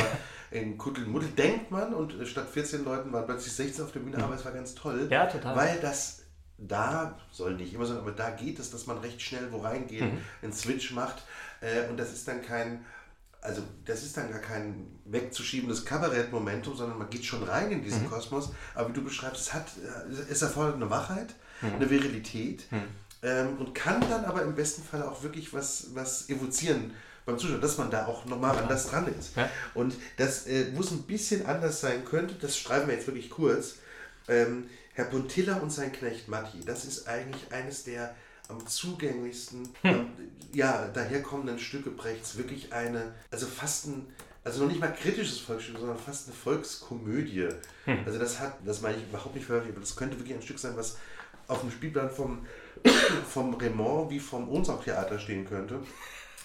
in Kuddelmuddel denkt man und statt 14 Leuten waren plötzlich 16 auf der Bühne, aber es war ganz toll. Ja, total. Weil das da soll nicht immer sein, aber da geht es, dass man recht schnell wo reingeht, mhm. einen Switch macht äh, und das ist dann kein, also das ist dann gar kein wegzuschiebendes Kabarettmomentum, sondern man geht schon rein in diesen mhm. Kosmos. Aber wie du beschreibst, es hat, es erfordert eine Wachheit, mhm. eine Virilität. Ähm, und kann dann aber im besten Fall auch wirklich was, was evozieren beim Zuschauer, dass man da auch nochmal anders dran ist. Ja. Und das, äh, wo es ein bisschen anders sein könnte, das schreiben wir jetzt wirklich kurz. Ähm, Herr Puntilla und sein Knecht Matti, das ist eigentlich eines der am zugänglichsten, hm. am, ja, daherkommenden Stücke Brechts. Wirklich eine, also fast ein, also noch nicht mal kritisches Volksstück, sondern fast eine Volkskomödie. Hm. Also das hat, das meine ich überhaupt nicht verhörig, aber das könnte wirklich ein Stück sein, was auf dem Spielplan vom [coughs] vom Raymond wie vom Ohnsorg-Theater stehen könnte.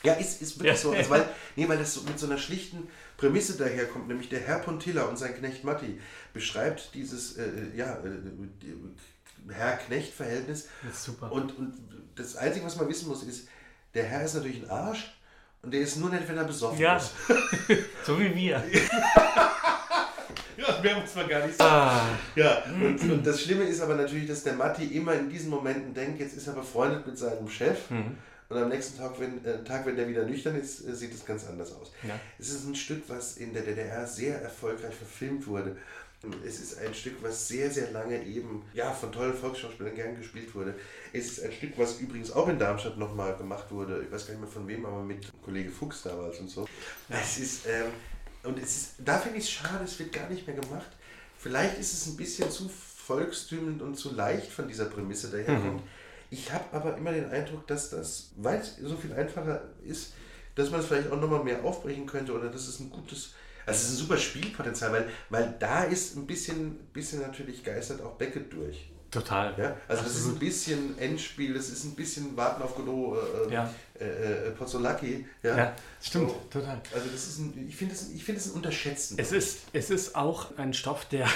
Ja, ist, ist wirklich ja. so. Also weil, nee, weil das so mit so einer schlichten Prämisse daherkommt, nämlich der Herr Pontilla und sein Knecht Matti beschreibt dieses äh, ja, äh, Herr-Knecht-Verhältnis. Super. Und, und das Einzige, was man wissen muss, ist, der Herr ist natürlich ein Arsch und der ist nur nett, wenn er besoffen ja. ist. [laughs] so wie wir. [laughs] Mehr muss man gar nicht sagen. Ah. Ja, und, und, das Schlimme ist aber natürlich, dass der Matti immer in diesen Momenten denkt, jetzt ist er befreundet mit seinem Chef. Mhm. Und am nächsten Tag, wenn, äh, Tag, wenn der wieder nüchtern ist, äh, sieht es ganz anders aus. Ja. Es ist ein Stück, was in der DDR sehr erfolgreich verfilmt wurde. Es ist ein Stück, was sehr, sehr lange eben ja, von tollen Volksschauspielern gern gespielt wurde. Es ist ein Stück, was übrigens auch in Darmstadt nochmal gemacht wurde. Ich weiß gar nicht mehr von wem, aber mit Kollege Fuchs damals und so. Es ist, ähm, und es ist, da finde ich es schade, es wird gar nicht mehr gemacht. Vielleicht ist es ein bisschen zu volkstümend und zu leicht von dieser Prämisse daherkommt. Mhm. Ich habe aber immer den Eindruck, dass das, weil es so viel einfacher ist, dass man es vielleicht auch nochmal mehr aufbrechen könnte oder dass es ein gutes, also es ist ein super Spielpotenzial, weil, weil da ist ein bisschen, bisschen natürlich geistert auch Beckett durch. Total. Ja? Also Absolut. das ist ein bisschen Endspiel, das ist ein bisschen Warten auf Godot, äh, ja. Äh, äh, Pozzolacchi. Ja, ja stimmt, so. total. Also das ist ein, ich finde es find ein Unterschätzen. Es ist, es ist auch ein Stoff, der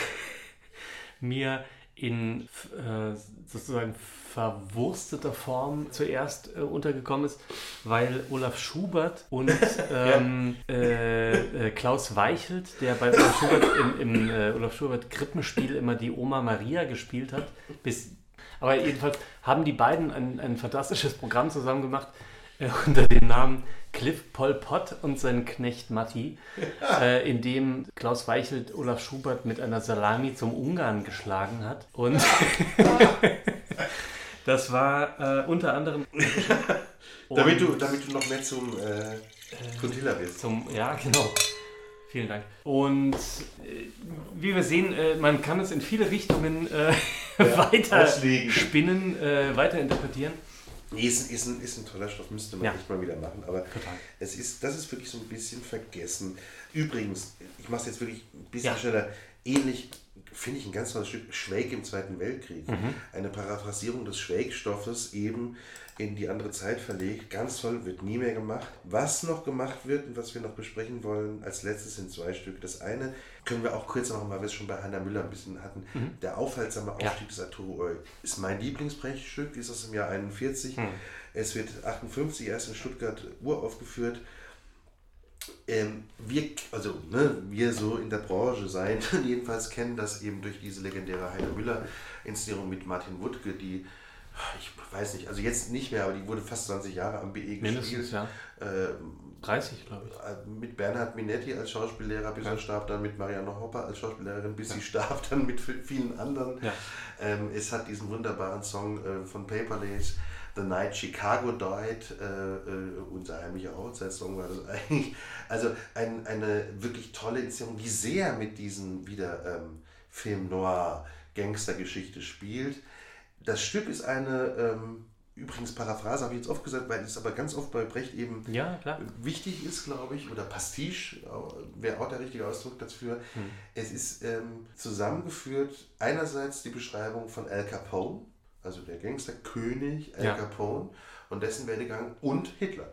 [laughs] mir in äh, sozusagen verwursteter Form zuerst äh, untergekommen ist, weil Olaf Schubert und [laughs] ähm, äh, äh, Klaus Weichelt, der bei Olaf Schubert im, im äh, Olaf Schubert Krippenspiel immer die Oma Maria gespielt hat, bis, aber jedenfalls haben die beiden ein, ein fantastisches Programm zusammen gemacht äh, [laughs] unter dem Namen Cliff Pol Pot und sein Knecht Matti, [laughs] äh, in dem Klaus Weichelt Olaf Schubert mit einer Salami zum Ungarn geschlagen hat. Und [laughs] das war äh, unter anderem. damit, du, damit du noch mehr zum äh, Puntilla wirst. Zum, ja, genau. Vielen Dank. Und äh, wie wir sehen, äh, man kann es in viele Richtungen äh, ja, weiter spinnen, äh, weiter interpretieren. Nee, ist, ist, ein, ist ein toller Stoff, müsste man ja. nicht mal wieder machen. Aber Total. Es ist, das ist wirklich so ein bisschen vergessen. Übrigens, ich mache es jetzt wirklich ein bisschen ja. schneller. ähnlich finde ich ein ganz tolles Stück, Schweig im Zweiten Weltkrieg. Mhm. Eine Paraphrasierung des Schweig-Stoffes eben in die andere Zeit verlegt. Ganz toll, wird nie mehr gemacht. Was noch gemacht wird und was wir noch besprechen wollen, als letztes sind zwei Stücke. Das eine können wir auch kurz machen, weil wir es schon bei Hannah Müller ein bisschen hatten. Mhm. Der aufhaltsame Aufstieg ja. des Arturo ist mein Lieblingsbrechtstück, ist aus dem Jahr 41. Mhm. Es wird 58 erst in Stuttgart uraufgeführt. Ähm, wir, also ne, wir so in der Branche sein, [laughs] jedenfalls kennen das eben durch diese legendäre Heiner Müller-Inszenierung mit Martin Wuttke, die ich weiß nicht, also jetzt nicht mehr, aber die wurde fast 20 Jahre am BE Mindestens, gespielt. Ja. Äh, 30, glaube ich. Mit Bernhard Minetti als Schauspiellehrer, bis ja. er starb, dann mit Marianne Hopper als Schauspiellehrerin, bis ja. sie starb, dann mit vielen anderen. Ja. Ähm, es hat diesen wunderbaren Song äh, von Paperlace, The Night Chicago Died, äh, äh, unser heimlicher Hochzeitssong war das [laughs] eigentlich. Also ein, eine wirklich tolle Inszenierung, die sehr mit diesem wieder ähm, Film Noir Gangstergeschichte spielt. Das Stück ist eine, ähm, übrigens Paraphrase habe ich jetzt oft gesagt, weil es aber ganz oft bei Brecht eben ja, wichtig ist, glaube ich, oder Pastiche wäre auch der richtige Ausdruck dafür. Hm. Es ist ähm, zusammengeführt einerseits die Beschreibung von Al Capone, also der Gangsterkönig Al ja. Capone und dessen Werdegang und Hitler.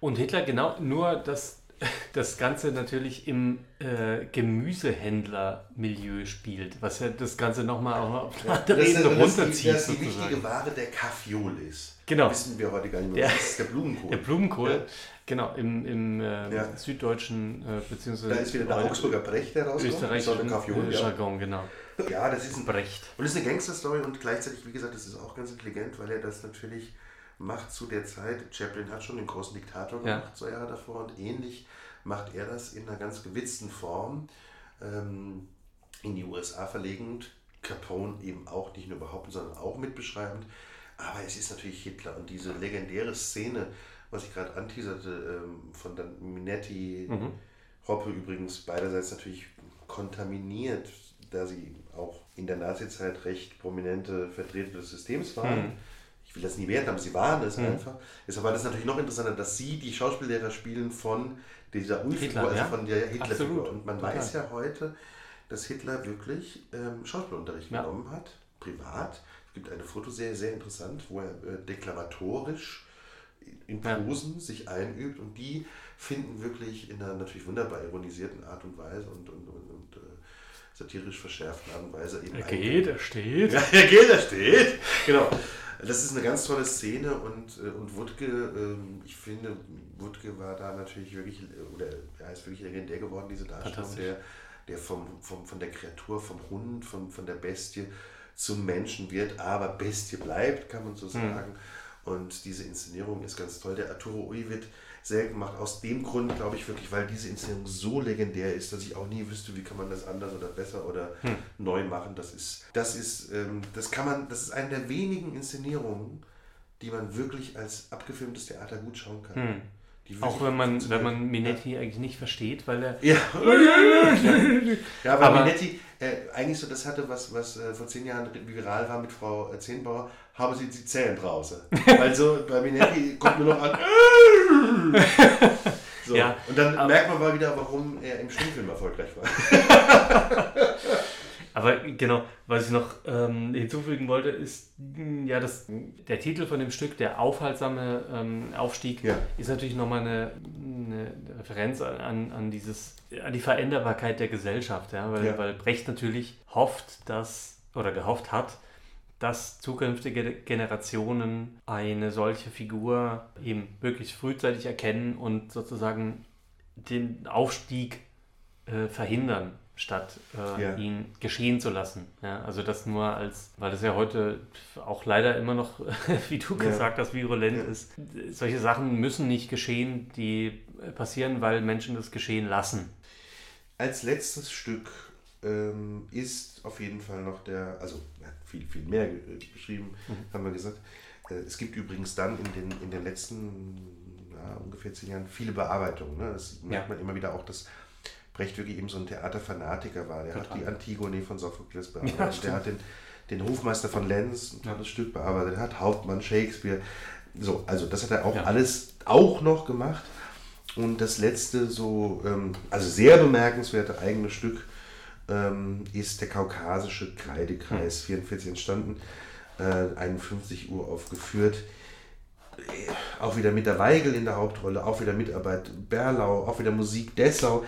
Und Hitler, genau, nur dass das Ganze natürlich im äh, Gemüsehändler-Milieu spielt, was ja das Ganze nochmal auch auf eine andere Ebene runterzieht. Das ist die wichtige Ware der Kaffeeol ist. Genau. Wissen wir heute gar nicht mehr. Der, das ist der Blumenkohl. Der Blumenkohl, ja. genau, im, im äh, ja. süddeutschen, äh, beziehungsweise. Da ist wieder der Augsburger Brecht herauskommt. Österreichischen Kaffeeol, ja. Jargon, genau. Ja, das ist ein Brecht. Und es ist eine Gangster-Story und gleichzeitig, wie gesagt, das ist auch ganz intelligent, weil er das natürlich macht zu der Zeit. Chaplin hat schon den großen Diktator gemacht, ja. zwei Jahre davor, und ähnlich macht er das in einer ganz gewitzten Form ähm, in die USA verlegend. Capone eben auch nicht nur behaupten, sondern auch mitbeschreibend. Aber es ist natürlich Hitler und diese legendäre Szene, was ich gerade anteaserte, ähm, von dann Minetti, mhm. Hoppe übrigens beiderseits natürlich kontaminiert, da sie auch in der Nazizeit recht prominente Vertreter des Systems waren. Mhm. Ich will das nie werten, aber sie waren es mhm. einfach. Deshalb war das natürlich noch interessanter, dass sie die Schauspiellehrer spielen von dieser Unfigur, also ja? von der Hitlerfigur. Und man Total. weiß ja heute, dass Hitler wirklich ähm, Schauspielunterricht ja. genommen hat, privat. Es gibt eine Fotoserie, sehr interessant, wo er äh, deklamatorisch in Posen ja. sich einübt und die finden wirklich in einer natürlich wunderbar ironisierten Art und Weise und, und, und, und äh, satirisch verschärften Art und Weise eben. Er geht, er steht. Ja, er geht, er steht. [laughs] Genau. Das ist eine ganz tolle Szene und, äh, und Wutke, ähm, ich finde, Wutke war da natürlich wirklich, oder er ist wirklich legendär geworden, diese Darstellung, der, der vom, vom, von der Kreatur, vom Hund, von, von der Bestie zum Menschen wird, aber Bestie bleibt, kann man so hm. sagen. Mhm. Und diese Inszenierung ist ganz toll. Der Arturo Ui wird selten gemacht. Aus dem Grund glaube ich wirklich, weil diese Inszenierung so legendär ist, dass ich auch nie wüsste, wie kann man das anders oder besser oder hm. neu machen. Das ist, das ist, ähm, das kann man, das ist eine der wenigen Inszenierungen, die man wirklich als abgefilmtes Theater gut schauen kann. Hm. Auch wenn man, wenn man Minetti ja. eigentlich nicht versteht, weil er. Ja, [laughs] ja weil aber Minetti äh, eigentlich so das hatte, was, was äh, vor zehn Jahren viral war mit Frau Zehnbauer, haben sie die Zähnenbrause. [laughs] also bei Minetti kommt nur noch an. [laughs] so. Ja, und dann merkt man mal wieder, warum er im Stummfilm erfolgreich war. [laughs] Aber genau, was ich noch ähm, hinzufügen wollte, ist ja, das, der Titel von dem Stück, der aufhaltsame ähm, Aufstieg, ja. ist natürlich nochmal eine, eine Referenz an, an, dieses, an die Veränderbarkeit der Gesellschaft, ja? Weil, ja. weil Brecht natürlich hofft, dass oder gehofft hat, dass zukünftige Generationen eine solche Figur eben möglichst frühzeitig erkennen und sozusagen den Aufstieg äh, verhindern statt äh, ja. ihn geschehen zu lassen. Ja, also das nur als, weil das ja heute auch leider immer noch, [laughs] wie du gesagt hast, virulent ist. Solche Sachen müssen nicht geschehen, die passieren, weil Menschen das geschehen lassen. Als letztes Stück ähm, ist auf jeden Fall noch der, also viel, viel mehr beschrieben, mhm. haben wir gesagt. Äh, es gibt übrigens dann in den, in den letzten ja, ungefähr zehn Jahren viele Bearbeitungen. Ne? Das merkt man immer wieder auch, dass Brecht wirklich eben so ein Theaterfanatiker war. Der Total. hat die Antigone von Sophokles bearbeitet, ja, der hat den, den Hofmeister von Lenz, ein tolles ja. Stück bearbeitet, der hat Hauptmann, Shakespeare. So, also das hat er auch ja. alles auch noch gemacht. Und das letzte so, ähm, also sehr bemerkenswerte eigene Stück ähm, ist der kaukasische Kreidekreis 44 entstanden, äh, 51 Uhr aufgeführt. Äh, Auch wieder mit der Weigel in der Hauptrolle, auch wieder Mitarbeit Berlau, auch wieder Musik Dessau.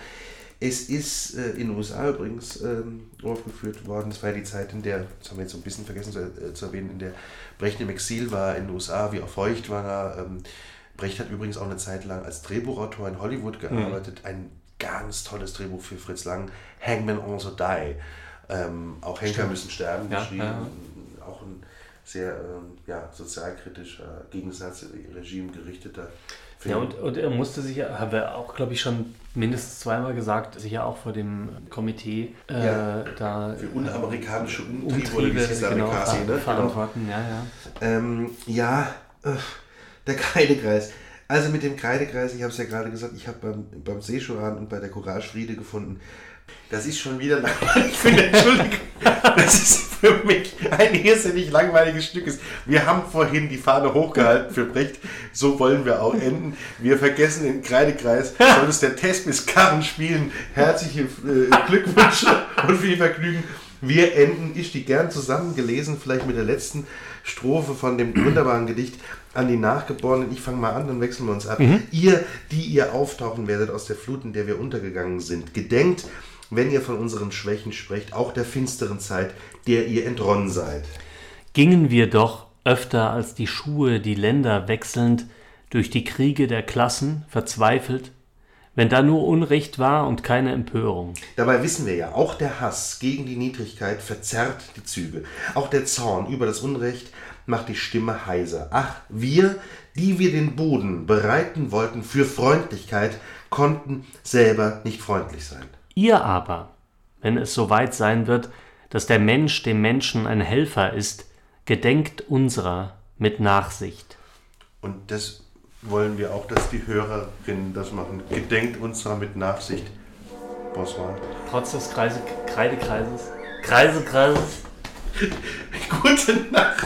Es ist äh, in den USA übrigens ähm, aufgeführt worden. Das war ja die Zeit, in der, das haben wir jetzt so ein bisschen vergessen zu, äh, zu erwähnen, in der Brecht im Exil war in den USA, wie auch Feucht war er. Ähm, Brecht hat übrigens auch eine Zeit lang als Drehbuchautor in Hollywood gearbeitet. Ein ganz tolles Drehbuch für Fritz Lang, Hangman Also Die. Ähm, auch Henker müssen sterben Ja, geschrieben. ja. Auch ein sehr ähm, ja, sozialkritischer, gegen das Nazi-Regime gerichteter Film. Ja, und, und er musste sich, haben wir auch, glaube ich, schon mindestens zweimal gesagt, sich ja auch vor dem Komitee äh, Ja. da für unamerikanische Umtriebe, oder wie Umtriebe es hieß, genau, Amerikasi, ne? Genau. verantworten. Ja, ja. Ähm, ja, äh, der [laughs] Kreidekreis. Also mit dem Kreidekreis, ich habe es ja gerade gesagt, ich habe beim, beim Seeschuran und bei der Courage Friede gefunden. Das ist schon wieder [laughs] langweilig. Entschuldigung, das ist für mich ein irrsinnig langweiliges Stück. Ist. Wir haben vorhin die Fahne hochgehalten für Brecht. So wollen wir auch enden. Wir vergessen den Kreidekreis. Soll es der Test bis Karren spielen. Herzliche äh, Glückwünsche und viel Vergnügen. Wir enden, ich die gern zusammen gelesen, vielleicht mit der letzten Strophe von dem wunderbaren Gedicht an die Nachgeborenen. Ich fange mal an, dann wechseln wir uns ab. Ihr, die ihr auftauchen werdet aus der Flut, in der wir untergegangen sind, gedenkt, wenn ihr von unseren Schwächen sprecht, auch der finsteren Zeit, der ihr entronnen seid. Gingen wir doch öfter als die Schuhe die Länder wechselnd durch die Kriege der Klassen, verzweifelt, wenn da nur Unrecht war und keine Empörung. Dabei wissen wir ja, auch der Hass gegen die Niedrigkeit verzerrt die Züge. Auch der Zorn über das Unrecht macht die Stimme heiser. Ach, wir, die wir den Boden bereiten wollten für Freundlichkeit, konnten selber nicht freundlich sein. Ihr aber, wenn es soweit sein wird, dass der Mensch dem Menschen ein Helfer ist, gedenkt unserer mit Nachsicht. Und das wollen wir auch, dass die Hörerinnen das machen. Gedenkt unserer mit Nachsicht. Bonsoir. Trotz des Kreise, Kreidekreises, Kreisekreises, [laughs] Gute Nacht.